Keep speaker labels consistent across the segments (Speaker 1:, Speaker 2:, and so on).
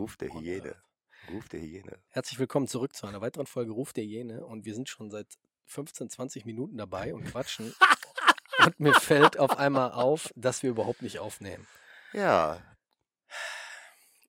Speaker 1: Ruf der
Speaker 2: On
Speaker 1: Hyäne. Ruf der Hyäne.
Speaker 2: Herzlich willkommen zurück zu einer weiteren Folge Ruf der Jene und wir sind schon seit 15, 20 Minuten dabei und quatschen. und mir fällt auf einmal auf, dass wir überhaupt nicht aufnehmen.
Speaker 1: Ja,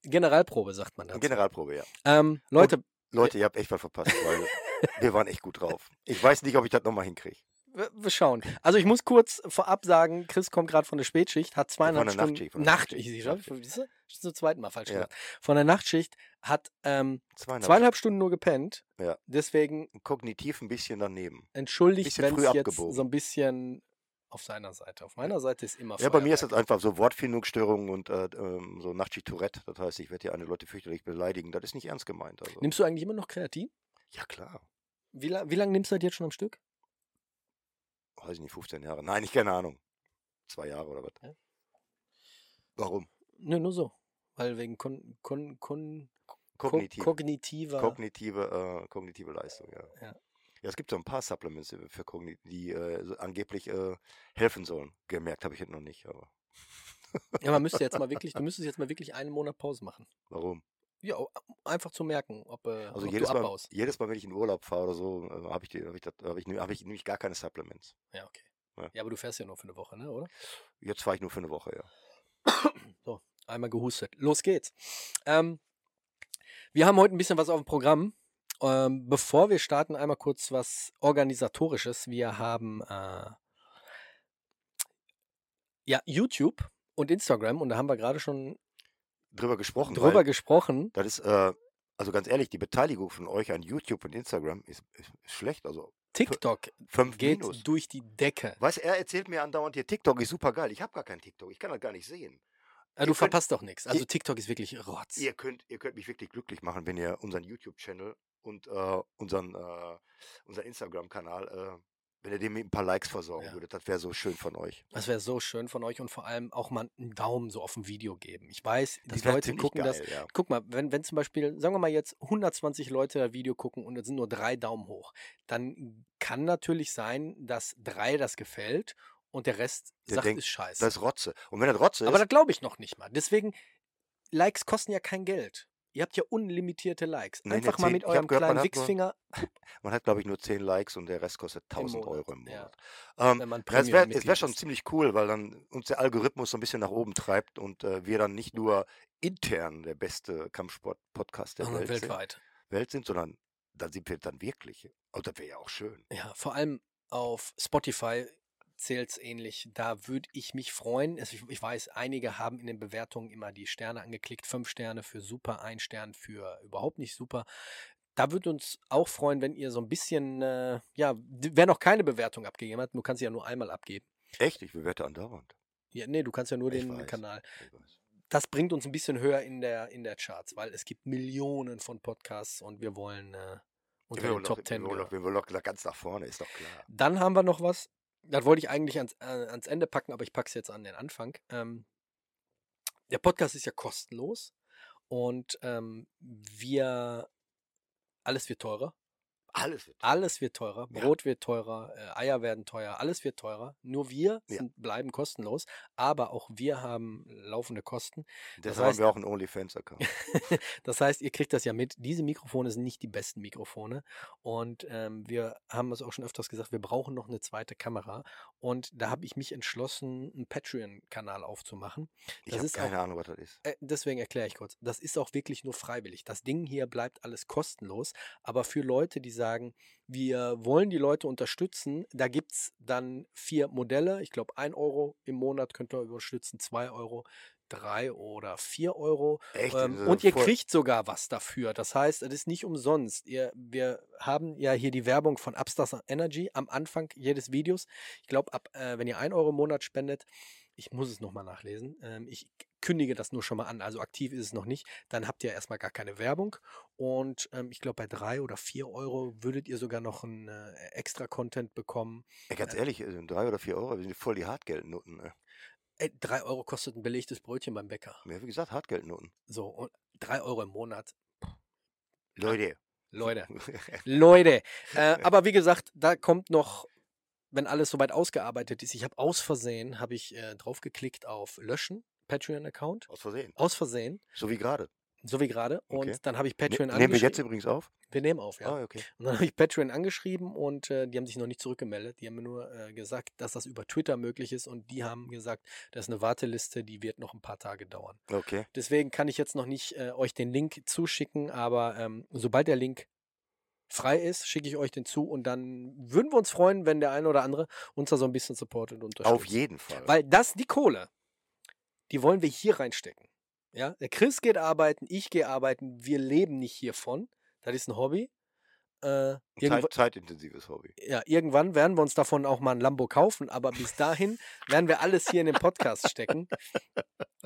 Speaker 2: Generalprobe sagt man dazu.
Speaker 1: Generalprobe, ja.
Speaker 2: Ähm, Leute,
Speaker 1: Leute, ihr habt echt was verpasst, weil wir waren echt gut drauf. Ich weiß nicht, ob ich das nochmal hinkriege.
Speaker 2: Wir, schauen. Also ich muss kurz vorab sagen, Chris kommt gerade von der Spätschicht, hat zweieinhalb
Speaker 1: der
Speaker 2: Stunden
Speaker 1: Nachtschicht, von der
Speaker 2: Nacht,
Speaker 1: Nachtschicht,
Speaker 2: ich, ich,
Speaker 1: Nachtschicht.
Speaker 2: du? Schon zum zweiten Mal falsch
Speaker 1: Ja.
Speaker 2: gesagt. Von der Nachtschicht hat ähm,
Speaker 1: Zweieinhalb
Speaker 2: zweieinhalb Stunden nur gepennt.
Speaker 1: Ja.
Speaker 2: Deswegen.
Speaker 1: Kognitiv ein bisschen daneben.
Speaker 2: entschuldigt, wenn es jetzt so ein bisschen auf seiner Seite. Auf meiner Seite ist immer
Speaker 1: Ja, bei mir ist das
Speaker 2: Feuerwerk.
Speaker 1: einfach so Wortfindungsstörungen und äh, ähm, so Nachtschicht-Tourette. Das heißt, ich werde hier andere Leute fürchterlich beleidigen. Das ist nicht ernst gemeint. Also.
Speaker 2: Nimmst du eigentlich immer noch Kreatin?
Speaker 1: Ja, klar.
Speaker 2: Wie, la wie lange nimmst du das jetzt schon am Stück?
Speaker 1: Weiß ich nicht, 15 Jahre. Nein, ich keine Ahnung. Zwei Jahre oder was.
Speaker 2: Ja.
Speaker 1: Warum?
Speaker 2: Nö, nur so. Weil wegen kon kon kon ko
Speaker 1: Kognitiv.
Speaker 2: kognitiver.
Speaker 1: kognitive, äh, kognitive Leistung, ja.
Speaker 2: Ja.
Speaker 1: ja. es gibt so ein paar Supplements äh, für Kogni die äh, angeblich äh, helfen sollen. Gemerkt habe ich es noch nicht, aber
Speaker 2: ja, man müsste jetzt mal wirklich, du müsstest jetzt mal wirklich einen Monat Pause machen.
Speaker 1: warum?
Speaker 2: Ja, einfach zu merken, ob, äh,
Speaker 1: Also
Speaker 2: ob
Speaker 1: jedes
Speaker 2: du
Speaker 1: Mal,
Speaker 2: abbaust.
Speaker 1: jedes Mal, wenn ich in Urlaub fahre oder so, äh, habe ich, die- hab ich, das- hab ich, hab ich nämlich gar keine Supplements.
Speaker 2: Ja, okay.
Speaker 1: Ja.
Speaker 2: Ja. aber du fährst ja nur für eine Woche, ne, oder?
Speaker 1: Jetzt fahre ich nur für eine Woche, ja.
Speaker 2: So, einmal gehustet. Los geht's. Ähm, wir haben heute ein bisschen was auf dem Programm. Ähm, bevor wir starten, einmal kurz was Organisatorisches. Wir haben äh, ja YouTube und Instagram und da haben wir gerade schon
Speaker 1: Drüber gesprochen.
Speaker 2: drüber gesprochen.
Speaker 1: das ist, äh, also ganz ehrlich, die Beteiligung von euch an YouTube und Instagram ist, ist, schlecht. Also
Speaker 2: TikTok
Speaker 1: fünf
Speaker 2: geht
Speaker 1: Minus.
Speaker 2: durch die Decke.
Speaker 1: Weißt du, er erzählt mir andauernd hier, TikTok ist super geil. Ich habe gar keinen TikTok. Ich kann das gar nicht sehen.
Speaker 2: Ja, du
Speaker 1: könnt-
Speaker 2: verpasst doch nichts. Also
Speaker 1: ihr-
Speaker 2: TikTok ist wirklich Rotz.
Speaker 1: Ihr könnt, ihr könnt mich wirklich glücklich machen, wenn ihr unseren YouTube-Channel und äh, unseren, äh, unseren Instagram-Kanal, äh, wenn ihr dem mit ein paar Likes versorgen
Speaker 2: Ja.
Speaker 1: würdet. Das wäre so schön von euch.
Speaker 2: Das wäre so schön von euch und vor allem auch mal einen Daumen so auf dem Video geben. Ich weiß,
Speaker 1: Das
Speaker 2: dass
Speaker 1: wär
Speaker 2: Leute gucken das.
Speaker 1: geil, ja.
Speaker 2: Guck mal, wenn, wenn zum Beispiel, sagen wir mal jetzt 120 Leute das Video gucken und es sind nur drei Daumen hoch, dann kann natürlich sein, dass drei das gefällt und der Rest
Speaker 1: Der
Speaker 2: sagt,
Speaker 1: denkt,
Speaker 2: ist scheiße.
Speaker 1: Das ist Rotze. Und wenn das Rotze
Speaker 2: Aber
Speaker 1: ist,
Speaker 2: das glaube ich noch nicht mal. Deswegen, Likes kosten ja kein Geld. Ihr habt ja unlimitierte Likes.
Speaker 1: Nee,
Speaker 2: Einfach mal
Speaker 1: 10
Speaker 2: mit eurem
Speaker 1: gehört,
Speaker 2: kleinen Wichsfinger
Speaker 1: man hat, glaube ich, nur 10 Likes und der Rest kostet
Speaker 2: im
Speaker 1: 1.000
Speaker 2: Monat.
Speaker 1: Euro im
Speaker 2: Ja,
Speaker 1: Monat. Ähm,
Speaker 2: wenn man
Speaker 1: ja, es wäre es wär schon ziemlich cool, weil dann uns der Algorithmus so ein bisschen nach oben treibt und äh, wir dann nicht nur intern der beste Kampfsport-Podcast der Welt sind,
Speaker 2: weltweit.
Speaker 1: Welt sind, sondern dann sind wir dann wirklich. Und das wäre ja auch schön.
Speaker 2: Ja, vor allem auf Spotify zählt es ähnlich. Da würde ich mich freuen. Also ich, ich weiß, einige haben in den Bewertungen immer die Sterne angeklickt. Fünf Sterne für super, ein Stern für überhaupt nicht super. Da würde uns auch freuen, wenn ihr so ein bisschen, äh, ja, wer noch keine Bewertung abgegeben hat, du kannst sie ja nur einmal abgeben.
Speaker 1: Echt? Ich bewerte andauernd.
Speaker 2: Ja, nee, du kannst ja nur
Speaker 1: Ich
Speaker 2: den
Speaker 1: weiß.
Speaker 2: Kanal.
Speaker 1: Ich weiß.
Speaker 2: Das bringt uns ein bisschen höher in der, in der Charts, weil es gibt Millionen von Podcasts und wir wollen äh, unter
Speaker 1: Wir
Speaker 2: den
Speaker 1: wollen,
Speaker 2: Top
Speaker 1: doch, wir,
Speaker 2: Ten
Speaker 1: wollen wir wollen doch ganz nach vorne, ist doch klar.
Speaker 2: Dann haben wir noch was, das wollte ich eigentlich ans, äh, ans Ende packen, aber ich packe es jetzt an den Anfang. Ähm, der Podcast ist ja kostenlos und ähm, wir, alles wird teurer.
Speaker 1: Alles wird.
Speaker 2: Alles wird teurer,
Speaker 1: Ja.
Speaker 2: Brot wird teurer, äh, Eier werden teuer, alles wird teurer. Nur wir
Speaker 1: Ja.
Speaker 2: sind, bleiben kostenlos, aber auch wir haben laufende Kosten.
Speaker 1: Deshalb
Speaker 2: heißt-
Speaker 1: haben wir auch einen OnlyFans-Account.
Speaker 2: Das heißt, ihr kriegt das ja mit. Diese Mikrofone sind nicht die besten Mikrofone. Und ähm, wir haben es auch schon öfters gesagt, wir brauchen noch eine zweite Kamera. Und da habe ich mich entschlossen, einen Patreon-Kanal aufzumachen.
Speaker 1: Ich
Speaker 2: Das
Speaker 1: habe
Speaker 2: ist
Speaker 1: keine
Speaker 2: auch-
Speaker 1: Ahnung, was das ist.
Speaker 2: Äh, deswegen erkläre ich kurz. Das ist auch wirklich nur freiwillig. Das Ding hier bleibt alles kostenlos. Aber für Leute, die sagen, wir wollen die Leute unterstützen, da gibt es dann vier Modelle. Ich glaube, ein Euro im Monat könnt ihr unterstützen, zwei Euro, drei oder vier Euro.
Speaker 1: Echt?
Speaker 2: Ähm, und ihr kriegt sogar was dafür. Das heißt, es ist nicht umsonst. Ihr, wir haben ja hier die Werbung von Upstars Energy am Anfang jedes Videos. Ich glaube, ab äh, wenn ihr ein Euro im Monat spendet, ich muss es nochmal nachlesen. Ähm, ich kündige das nur schon mal an. Also aktiv ist es noch nicht. Dann habt ihr erstmal gar keine Werbung. Und ähm, ich glaube, bei drei oder vier Euro würdet ihr sogar noch einen äh, extra Content bekommen.
Speaker 1: Ey, ganz ehrlich, äh, drei oder vier Euro, wir sind voll die Hartgeldnutten. Ne?
Speaker 2: Ey, drei Euro kostet ein belegtes Brötchen beim Bäcker.
Speaker 1: Ja, wie gesagt, Hartgeldnutten.
Speaker 2: So, und drei Euro im Monat.
Speaker 1: Leute.
Speaker 2: Leute. Leute. Äh, aber wie gesagt, da kommt noch, wenn alles soweit ausgearbeitet ist, ich habe aus Versehen, habe ich äh, draufgeklickt auf Löschen, Patreon-Account.
Speaker 1: Aus Versehen.
Speaker 2: Aus Versehen,
Speaker 1: So wie gerade.
Speaker 2: so wie gerade. Und
Speaker 1: Okay.
Speaker 2: dann habe ich
Speaker 1: Ne
Speaker 2: Patreon
Speaker 1: nehmen wir jetzt übrigens auf?
Speaker 2: Wir nehmen auf, ja.
Speaker 1: Ah, okay.
Speaker 2: Und dann habe ich Patreon angeschrieben und äh, die haben sich noch nicht zurückgemeldet. Die haben mir nur äh, gesagt, dass das über Twitter möglich ist und die haben gesagt, das ist eine Warteliste, die wird noch ein paar Tage dauern.
Speaker 1: Okay.
Speaker 2: Deswegen kann ich jetzt noch nicht äh, euch den Link zuschicken, aber ähm, sobald der Link frei ist, schicke ich euch den zu und dann würden wir uns freuen, wenn der eine oder andere uns da so ein bisschen supportet und unterstützt.
Speaker 1: Auf jeden Fall.
Speaker 2: Weil das, die Kohle, die wollen wir hier reinstecken. Ja, der Chris geht arbeiten, ich gehe arbeiten, wir leben nicht hiervon. Das ist ein Hobby. Äh,
Speaker 1: Zeit, zeitintensives Hobby.
Speaker 2: ja, irgendwann werden wir uns davon auch mal ein Lambo kaufen, aber bis dahin werden wir alles hier in den Podcast stecken.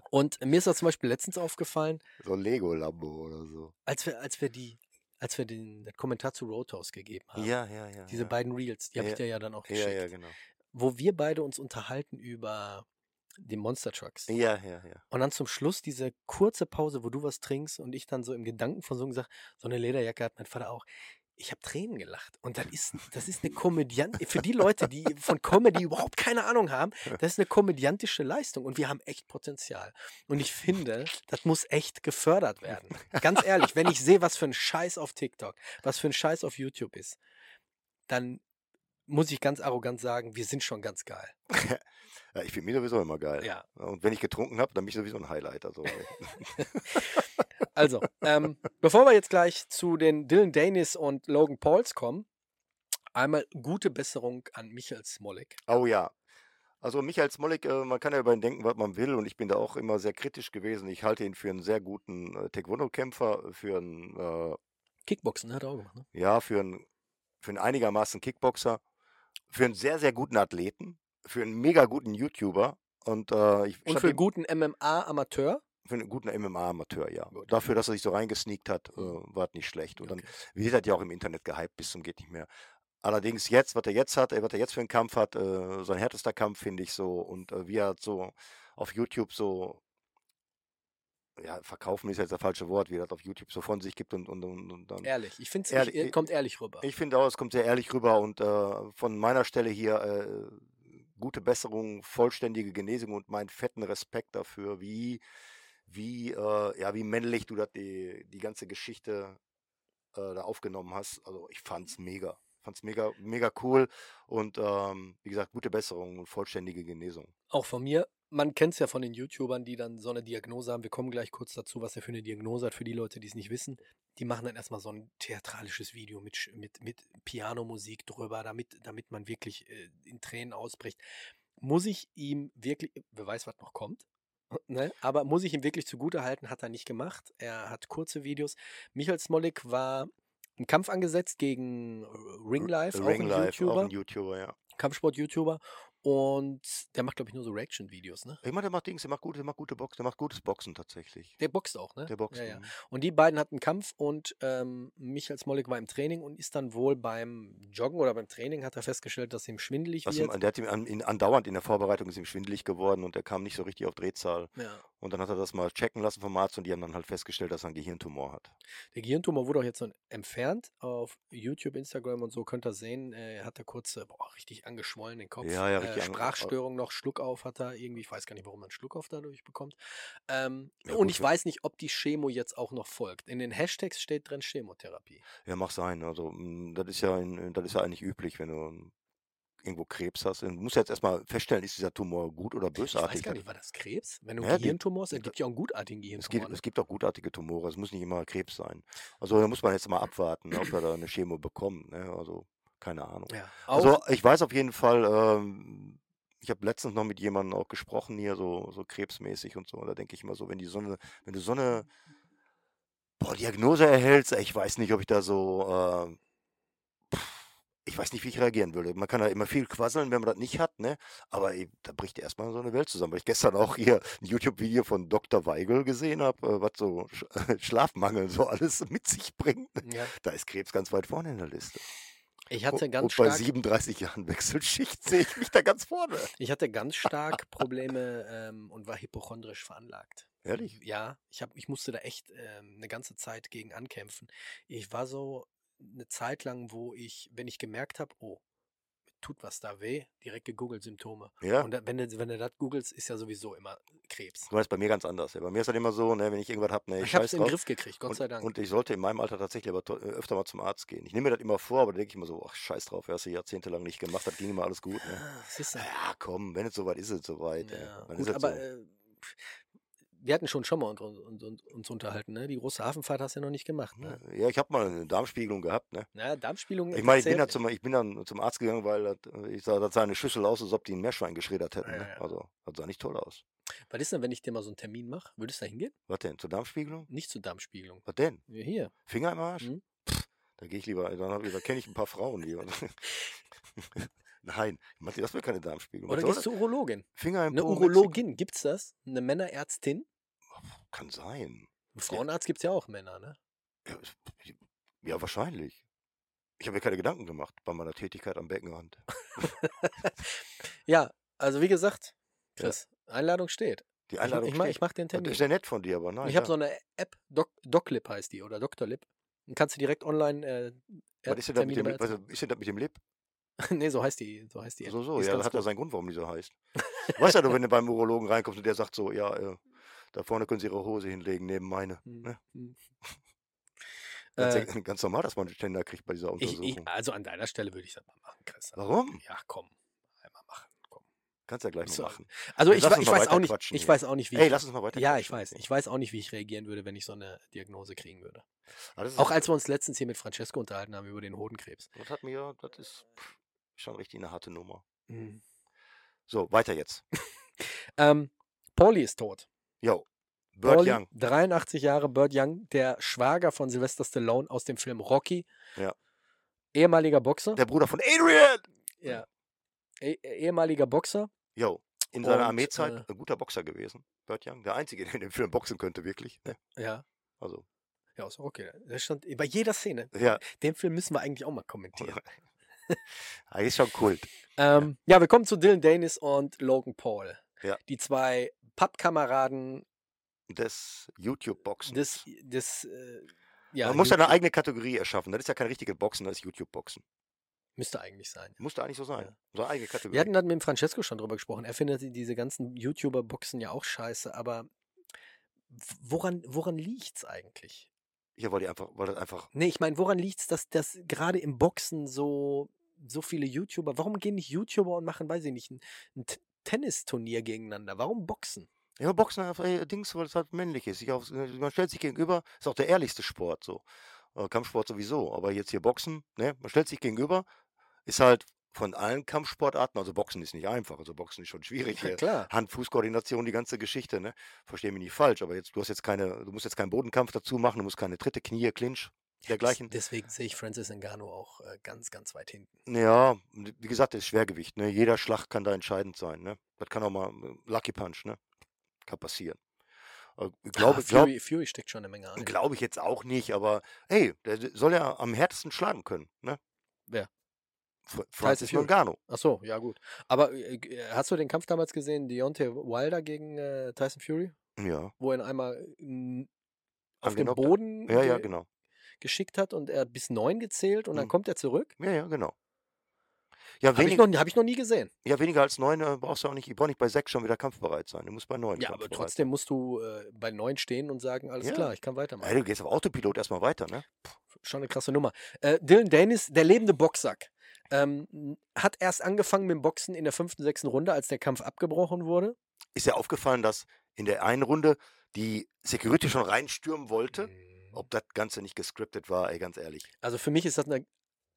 Speaker 2: Und mir ist das zum Beispiel letztens aufgefallen,
Speaker 1: So ein Lego-Lambo oder so.
Speaker 2: als wir, als wir die, als wir den Kommentar zu Roadhouse gegeben haben.
Speaker 1: Ja, ja, ja.
Speaker 2: Diese
Speaker 1: ja.
Speaker 2: beiden Reels, die habe ich
Speaker 1: Ja.
Speaker 2: dir ja dann auch
Speaker 1: Ja,
Speaker 2: geschickt.
Speaker 1: ja, genau.
Speaker 2: Wo wir beide uns unterhalten über die Monster Trucks.
Speaker 1: Ja, ja, ja.
Speaker 2: Und dann zum Schluss diese kurze Pause, wo du was trinkst und ich dann so im Gedankenversuch sage, so eine Lederjacke hat mein Vater auch. Ich habe Tränen gelacht. Und das ist, das ist eine Komödiant, für die Leute, die von Comedy überhaupt keine Ahnung haben, das ist eine komödiantische Leistung. Und wir haben echt Potenzial. Und ich finde, das muss echt gefördert werden. Ganz ehrlich, wenn ich sehe, was für ein Scheiß auf TikTok, was für ein Scheiß auf YouTube ist, dann muss ich ganz arrogant sagen, wir sind schon ganz geil.
Speaker 1: ja ich finde mich sowieso immer geil.
Speaker 2: Ja.
Speaker 1: Und wenn ich getrunken habe, dann bin ich sowieso ein Highlighter. So.
Speaker 2: Also, ähm, bevor wir jetzt gleich zu den Dylan Danis und Logan Pauls kommen, einmal gute Besserung an Michael Smolik.
Speaker 1: oh ja. Also Michael Smolik, äh, man kann ja über ihn denken, was man will. Und ich bin da auch immer sehr kritisch gewesen. Ich halte ihn für einen sehr guten äh, Taekwondo-Kämpfer, für einen, äh,
Speaker 2: Kickboxen hat er auch gemacht, ne?
Speaker 1: ja, für einen, für einen einigermaßen Kickboxer, für einen sehr, sehr guten Athleten, für einen mega guten YouTuber. Und, äh, ich,
Speaker 2: Und für einen guten MMA-Amateur.
Speaker 1: Für einen guten MMA-Amateur, ja.
Speaker 2: Gut.
Speaker 1: Dafür, dass er sich so reingesneakt hat, äh,
Speaker 2: Mhm.
Speaker 1: war es nicht schlecht. Und
Speaker 2: Okay.
Speaker 1: dann wird halt ja auch im Internet gehypt bis zum geht nicht mehr. Allerdings jetzt, was er jetzt hat, äh, was er jetzt für einen Kampf hat, äh, sein härtester Kampf, finde ich so. Und äh, wie er so auf YouTube so, ja, verkaufen ist jetzt das falsche Wort, wie er das auf YouTube so von sich gibt und, und, und, und dann.
Speaker 2: Ehrlich. Ich finde es
Speaker 1: ich-
Speaker 2: kommt ehrlich rüber.
Speaker 1: Ich finde auch, es kommt sehr ehrlich rüber und äh, von meiner Stelle hier äh, gute Besserung, vollständige Genesung und meinen fetten Respekt dafür, wie wie, äh, ja, wie männlich du das die, die ganze Geschichte äh, da aufgenommen hast. Also ich fand's mega. Fand's mega, mega cool und ähm, wie gesagt, gute Besserung und vollständige Genesung.
Speaker 2: Auch von mir. Man kennt es ja von den YouTubern, die dann so eine Diagnose haben. Wir kommen gleich kurz dazu, was er für eine Diagnose hat, für die Leute, die es nicht wissen. Die machen dann erstmal so ein theatralisches Video mit, mit, mit Pianomusik drüber, damit, damit man wirklich äh, in Tränen ausbricht. Muss ich ihm wirklich, wer weiß, was noch kommt, ne? aber muss ich ihm wirklich zugute halten, hat er nicht gemacht. Er hat kurze Videos. Michael Smolik war im Kampf angesetzt gegen äh, Ring Life, auch ein YouTuber,
Speaker 1: auch ein YouTuber, ja.
Speaker 2: Kampfsport-YouTuber. Und der macht, glaube ich, nur so Reaction-Videos, ne?
Speaker 1: Ich meine, der macht Dings, der macht gut, der macht gute Boxen, der macht gutes Boxen tatsächlich.
Speaker 2: Der boxt auch, ne?
Speaker 1: Der Boxen.
Speaker 2: Ja, ja. Und die beiden hatten einen Kampf und ähm, Michael Smolik war im Training und ist dann wohl beim Joggen oder beim Training hat er festgestellt, dass ihm schwindelig
Speaker 1: Was
Speaker 2: wird.
Speaker 1: ihm, der hat ihm an, ihn andauernd in der Vorbereitung ist ihm schwindelig geworden und er kam nicht so richtig auf Drehzahl.
Speaker 2: ja.
Speaker 1: Und dann hat er das mal checken lassen vom Arzt und die haben dann halt festgestellt, dass er einen Gehirntumor hat.
Speaker 2: Der Gehirntumor wurde auch jetzt so entfernt. Auf YouTube, Instagram und so könnt ihr sehen. äh, Er hat da kurz äh, boah, richtig angeschwollen den Kopf.
Speaker 1: Ja, ja,
Speaker 2: äh,
Speaker 1: ange-
Speaker 2: Sprachstörung noch, Schluckauf hat er irgendwie. Ich weiß gar nicht, warum man Schluckauf dadurch bekommt. Ähm,
Speaker 1: Ja,
Speaker 2: und
Speaker 1: gut,
Speaker 2: ich weiß nicht, ob die Chemo jetzt auch noch folgt. In den Hashtags steht drin Chemotherapie.
Speaker 1: Ja, mag sein. Also, mm, das ist ja, in, das ist ja eigentlich üblich, wenn du irgendwo Krebs hast. Du musst jetzt erstmal feststellen, ist dieser Tumor gut oder
Speaker 2: Ich weiß
Speaker 1: bösartig.
Speaker 2: gar nicht, war das Krebs? Wenn du
Speaker 1: Ja,
Speaker 2: Gehirntumor hast, es gibt ja auch einen gutartigen
Speaker 1: Es
Speaker 2: Gehirntumor.
Speaker 1: gibt,
Speaker 2: ne?
Speaker 1: es gibt auch gutartige Tumore, es muss nicht immer Krebs sein. Also da muss man jetzt mal abwarten, ob er da eine Chemo bekommt. Ne? Also keine Ahnung.
Speaker 2: Ja.
Speaker 1: Also ich weiß auf jeden Fall, ähm, ich habe letztens noch mit jemandem auch gesprochen hier, so, so krebsmäßig und so. Da denke ich immer so, wenn die so eine, wenn du so eine boah, Diagnose erhältst, ich weiß nicht, ob ich da so, ähm, pff, ich weiß nicht, wie ich reagieren würde. Man kann ja immer viel quasseln, wenn man das nicht hat, ne? Aber ey, da bricht erstmal so eine Welt zusammen. Weil ich gestern auch hier ein YouTube-Video von Dr. Weigel gesehen habe, äh, was so Sch Schlafmangel so alles mit sich bringt. ne?
Speaker 2: ja.
Speaker 1: Da ist Krebs ganz weit vorne in der Liste.
Speaker 2: Ich hatte
Speaker 1: Und,
Speaker 2: ganz
Speaker 1: und bei
Speaker 2: stark,
Speaker 1: 37 Jahren Wechselschicht sehe ich mich da ganz vorne.
Speaker 2: ich hatte ganz stark Probleme ähm, und war hypochondrisch veranlagt.
Speaker 1: Ehrlich?
Speaker 2: Ja, ich, hab, ich musste da echt ähm, eine ganze Zeit gegen ankämpfen. Ich war so eine Zeit lang, wo ich, wenn ich gemerkt habe, oh, tut was da weh, direkt gegoogelt Symptome.
Speaker 1: Ja.
Speaker 2: Und wenn du, wenn du das googelst, ist ja sowieso immer Krebs.
Speaker 1: Du weißt, bei mir ganz anders. Ja. Bei mir ist das immer so, ne, wenn ich irgendwas habe, ne, ich
Speaker 2: Ich habe es in den. Griff gekriegt, Gott
Speaker 1: Und,
Speaker 2: sei Dank.
Speaker 1: und ich sollte in meinem Alter tatsächlich aber äh, öfter mal zum Arzt gehen. Ich nehme mir das immer vor, aber da denke ich immer so, ach scheiß drauf, hast du jahrzehntelang nicht gemacht, das ging immer alles gut. Ne?
Speaker 2: Ah, siehst du?
Speaker 1: Ja, komm, wenn es soweit ist, ist es soweit.
Speaker 2: Ja,
Speaker 1: Dann
Speaker 2: gut, aber
Speaker 1: so.
Speaker 2: äh, wir hatten schon schon mal uns, uns, uns, unterhalten, ne? Die große Hafenfahrt hast du ja noch nicht gemacht, ne?
Speaker 1: Ja, ich habe mal eine Darmspiegelung gehabt. Ne?
Speaker 2: Na, Darmspielung
Speaker 1: Ich meine, ich bin, da zum, ich bin dann zum Arzt gegangen, weil ich sah, das sah eine Schüssel aus, als ob die ein Meerschwein geschreddert hätten.
Speaker 2: Ja,
Speaker 1: Ne?
Speaker 2: ja.
Speaker 1: Also, das sah nicht toll aus.
Speaker 2: Was ist denn, wenn ich dir mal so einen Termin mache? Würdest du da hingehen?
Speaker 1: Was denn? Zur Darmspiegelung?
Speaker 2: Nicht zur Darmspiegelung.
Speaker 1: Was denn?
Speaker 2: Ja, Hier.
Speaker 1: Finger im Arsch?
Speaker 2: Mhm.
Speaker 1: Pff, da gehe ich lieber, dann, ich- da kenne ich ein paar Frauen lieber. Nein, Matti, das wäre keine Darmspiegelung.
Speaker 2: Oder gehst du zur Urologin?
Speaker 1: Finger im
Speaker 2: Eine Urologin, gibt's das? Eine Männerärztin?
Speaker 1: Kann sein.
Speaker 2: Ein Frauenarzt gibt's ja auch Männer, ne?
Speaker 1: Ja, es- ja wahrscheinlich. Ich habe mir keine Gedanken gemacht bei meiner Tätigkeit am Beckenrand.
Speaker 2: Ja, also wie gesagt,
Speaker 1: Ja.
Speaker 2: Chris, Einladung steht.
Speaker 1: Die
Speaker 2: Ich,
Speaker 1: Einladung
Speaker 2: ich, mach,
Speaker 1: steht.
Speaker 2: ich mach den
Speaker 1: Das
Speaker 2: Termin.
Speaker 1: ist ja nett von dir, aber nein.
Speaker 2: ich habe
Speaker 1: ja.
Speaker 2: so eine App, Doc, DocLib heißt die, oder Doctorlib. Dann kannst du direkt online äh,
Speaker 1: was ist denn das mit dem, was ist denn das mit dem Lip?
Speaker 2: nee, so heißt die, so heißt die. App.
Speaker 1: So, so,
Speaker 2: Die
Speaker 1: ja, das hat ja seinen Grund, warum die so heißt. weißt ja, du, wenn du beim Urologen reinkommst und der sagt so, ja, äh, da vorne können Sie Ihre Hose hinlegen, neben meine.
Speaker 2: Hm,
Speaker 1: Ne?
Speaker 2: hm.
Speaker 1: Ganz,
Speaker 2: Äh,
Speaker 1: ganz normal, dass man einen Ständer kriegt bei dieser
Speaker 2: ich,
Speaker 1: Untersuchung.
Speaker 2: ich, also an deiner Stelle würde ich das mal machen, Chris.
Speaker 1: Warum?
Speaker 2: Ja, komm. Einmal machen. Komm.
Speaker 1: Kannst ja gleich mal
Speaker 2: So,
Speaker 1: machen.
Speaker 2: Also
Speaker 1: Ja,
Speaker 2: ich, ich weiß auch nicht, ich
Speaker 1: hier.
Speaker 2: weiß auch nicht, wie
Speaker 1: Ey,
Speaker 2: ich,
Speaker 1: lass uns mal weiter.
Speaker 2: ja, ich weiß, ich weiß auch nicht, wie ich reagieren würde, wenn ich so eine Diagnose kriegen würde.
Speaker 1: Alles
Speaker 2: Auch als wir uns letztens hier mit Francesco unterhalten haben über den Hodenkrebs.
Speaker 1: Das hat mir, das ist pff, schon richtig eine harte Nummer.
Speaker 2: Mhm.
Speaker 1: So, weiter jetzt.
Speaker 2: Ähm, Pauli ist tot.
Speaker 1: Yo, Bird
Speaker 2: Pauli,
Speaker 1: Young.
Speaker 2: 83 Jahre, Bird Young, der Schwager von Sylvester Stallone aus dem Film Rocky.
Speaker 1: Ja.
Speaker 2: Ehemaliger Boxer.
Speaker 1: Der Bruder von Adrian.
Speaker 2: ja. Eh- ehemaliger Boxer.
Speaker 1: Yo, in seiner
Speaker 2: Und,
Speaker 1: Armeezeit
Speaker 2: äh,
Speaker 1: ein guter Boxer gewesen. Bird Young, der Einzige, der in dem Film boxen könnte, wirklich. Ne?
Speaker 2: Ja.
Speaker 1: Also,
Speaker 2: Ja, aus Rocky. Der stand bei jeder Szene.
Speaker 1: ja,
Speaker 2: Den Film müssen wir eigentlich auch mal kommentieren.
Speaker 1: er ist schon Kult.
Speaker 2: Ähm, ja, wir kommen zu Dylan Danis und Logan Paul.
Speaker 1: Ja.
Speaker 2: Die zwei Pappkameraden
Speaker 1: Des YouTube-Boxen.
Speaker 2: des, des äh, ja,
Speaker 1: Man muss ja eine
Speaker 2: YouTube-
Speaker 1: eigene Kategorie erschaffen. Das ist ja kein richtiges Boxen, das ist YouTube-Boxen.
Speaker 2: Müsste eigentlich sein.
Speaker 1: Musste eigentlich so sein.
Speaker 2: Ja.
Speaker 1: So eine eigene Kategorie.
Speaker 2: Wir hatten dann mit dem Francesco schon drüber gesprochen. Er findet die- diese ganzen YouTuber-Boxen ja auch scheiße, aber Woran, woran liegt's eigentlich?
Speaker 1: Ja, weil die einfach, weil das einfach,
Speaker 2: Nee, ich meine, woran liegt's, dass das gerade im Boxen so, so viele YouTuber, warum gehen nicht YouTuber und machen, weiß ich nicht, ein, ein T- Tennisturnier gegeneinander? Warum Boxen?
Speaker 1: ja, Boxen einfach äh, Dings, weil es halt männlich ist. Auf, man stellt sich gegenüber, ist auch der ehrlichste Sport so. Äh, Kampfsport sowieso, aber jetzt hier Boxen, ne, man stellt sich gegenüber, ist halt von allen Kampfsportarten, also Boxen ist nicht einfach, also Boxen ist schon schwierig
Speaker 2: Ja, klar.
Speaker 1: Hand-Fuß-Koordination, die ganze Geschichte, ne? Verstehe mich nicht falsch, aber jetzt, du hast jetzt keine, du musst jetzt keinen Bodenkampf dazu machen, du musst keine Tritte, Knie, Clinch, dergleichen.
Speaker 2: Deswegen sehe ich Francis Ngannou auch äh, ganz, ganz weit hinten.
Speaker 1: Ja, wie gesagt, das ist Schwergewicht, ne? Jeder Schlag kann da entscheidend sein, ne? Das kann auch mal äh, Lucky Punch, ne? Kann passieren. Äh,
Speaker 2: Ah,
Speaker 1: Glaube, glaub,
Speaker 2: Fury, Fury steckt schon eine Menge an.
Speaker 1: glaube ich jetzt auch nicht, aber hey, der soll ja am härtesten schlagen können, ne?
Speaker 2: Wer?
Speaker 1: Fr- Francis. Ngannou.
Speaker 2: Ach so, ja gut. Aber äh, g- hast du den Kampf damals gesehen, Deontay Wilder gegen äh, Tyson Fury?
Speaker 1: Ja,
Speaker 2: Wo er einmal auf
Speaker 1: hat.
Speaker 2: Boden
Speaker 1: Ja, ja,
Speaker 2: ge
Speaker 1: genau.
Speaker 2: Geschickt hat und er hat bis neun gezählt und dann
Speaker 1: Mhm.
Speaker 2: kommt er zurück?
Speaker 1: Ja, ja, genau. Ja,
Speaker 2: Habe ich, noch nie- hab ich noch nie gesehen.
Speaker 1: ja, weniger als neun äh, brauchst du auch nicht. Ich brauche nicht bei sechs schon wieder kampfbereit sein. Du musst bei neun
Speaker 2: Ja, aber trotzdem musst du äh, bei neun stehen und sagen, alles
Speaker 1: Ja.
Speaker 2: klar, ich kann
Speaker 1: sein. Ja,
Speaker 2: weitermachen.
Speaker 1: du gehst auf Autopilot erstmal weiter, ne?
Speaker 2: Schon eine krasse Nummer. Äh, Dylan Danis, der lebende Boxsack, ähm, hat erst angefangen mit dem Boxen in der fünften, sechsten Runde, als der Kampf abgebrochen wurde.
Speaker 1: Ist dir aufgefallen, dass in der einen Runde die Security schon reinstürmen wollte? Ob das Ganze nicht gescriptet war, ey, ganz ehrlich.
Speaker 2: Also für mich ist das eine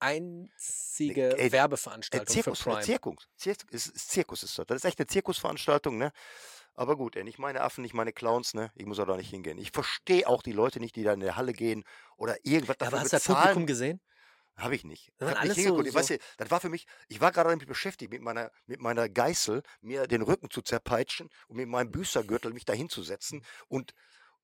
Speaker 2: einzige
Speaker 1: ey,
Speaker 2: Werbeveranstaltung
Speaker 1: Zirkus,
Speaker 2: für
Speaker 1: äh,
Speaker 2: Prime.
Speaker 1: Zirkus, Zirkus, ist, Zirkus ist das. Das ist echt eine Zirkusveranstaltung, ne? Aber gut, ey, nicht meine Affen, nicht meine Clowns, ne? Ich muss auch da nicht hingehen. Ich verstehe auch die Leute nicht, die da in der Halle gehen oder irgendwas
Speaker 2: Ja,
Speaker 1: dafür
Speaker 2: aber hast du das. Publikum gesehen?
Speaker 1: Habe ich nicht.
Speaker 2: Das
Speaker 1: habe nicht
Speaker 2: alles so-
Speaker 1: hingeguckt. Ich
Speaker 2: so-
Speaker 1: weiß nicht, das war für mich, ich war gerade damit beschäftigt, mit meiner, mit meiner Geißel, mir den Rücken zu zerpeitschen und mit meinem Büßergürtel mich da hinzusetzen und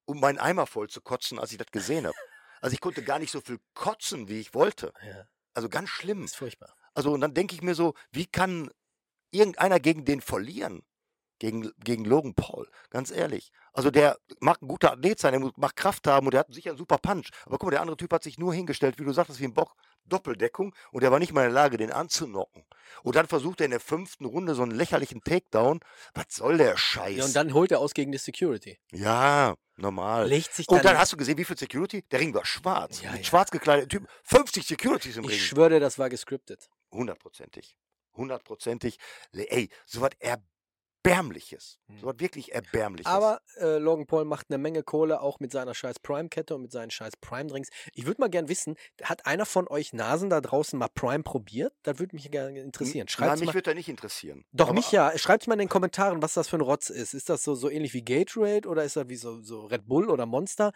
Speaker 1: um meinen Eimer voll zu kotzen, als ich das gesehen habe. Also ich konnte gar nicht so viel kotzen, wie ich wollte.
Speaker 2: Ja,
Speaker 1: Also ganz schlimm.
Speaker 2: ist furchtbar.
Speaker 1: Also und dann denke ich mir so, wie kann irgendeiner gegen den verlieren? Gegen, gegen Logan Paul, ganz ehrlich. Also der mag ein guter Athlet sein, der muss- mag Kraft haben und der hat sicher einen super Punch. Aber guck mal, der andere Typ hat sich nur hingestellt, wie du sagtest, wie ein Bock, Doppeldeckung und der war nicht mal in der Lage, den anzunocken. Und dann versucht er in der fünften Runde so einen lächerlichen Takedown. Was soll der Scheiß?
Speaker 2: Ja, und dann holt er aus gegen die Security.
Speaker 1: ja, normal.
Speaker 2: Legt sich dann.
Speaker 1: Und dann hast du gesehen, wie viel Security? Der Ring war schwarz.
Speaker 2: Ja,
Speaker 1: mit
Speaker 2: ja.
Speaker 1: schwarz gekleideten Typen. 50 Securities im Ring.
Speaker 2: ich schwöre, das war gescriptet.
Speaker 1: Hundertprozentig. Hundertprozentig. Ey, so was Erbärmliches.
Speaker 2: Hm.
Speaker 1: So was wirklich Erbärmliches.
Speaker 2: Aber äh, Logan Paul macht eine Menge Kohle, auch mit seiner scheiß Prime-Kette und mit seinen scheiß Prime-Drinks. Ich würde mal gern wissen, hat einer von euch Nasen da draußen mal Prime probiert? Das würde mich gerne interessieren.
Speaker 1: N-
Speaker 2: Schreibt
Speaker 1: Nein, mich würde er nicht interessieren.
Speaker 2: Doch,
Speaker 1: Aber-
Speaker 2: mich ja. Schreibt mal in den Kommentaren, was das für ein Rotz ist. Ist das so, so ähnlich wie Gatorade oder ist das wie so, so Red Bull oder Monster?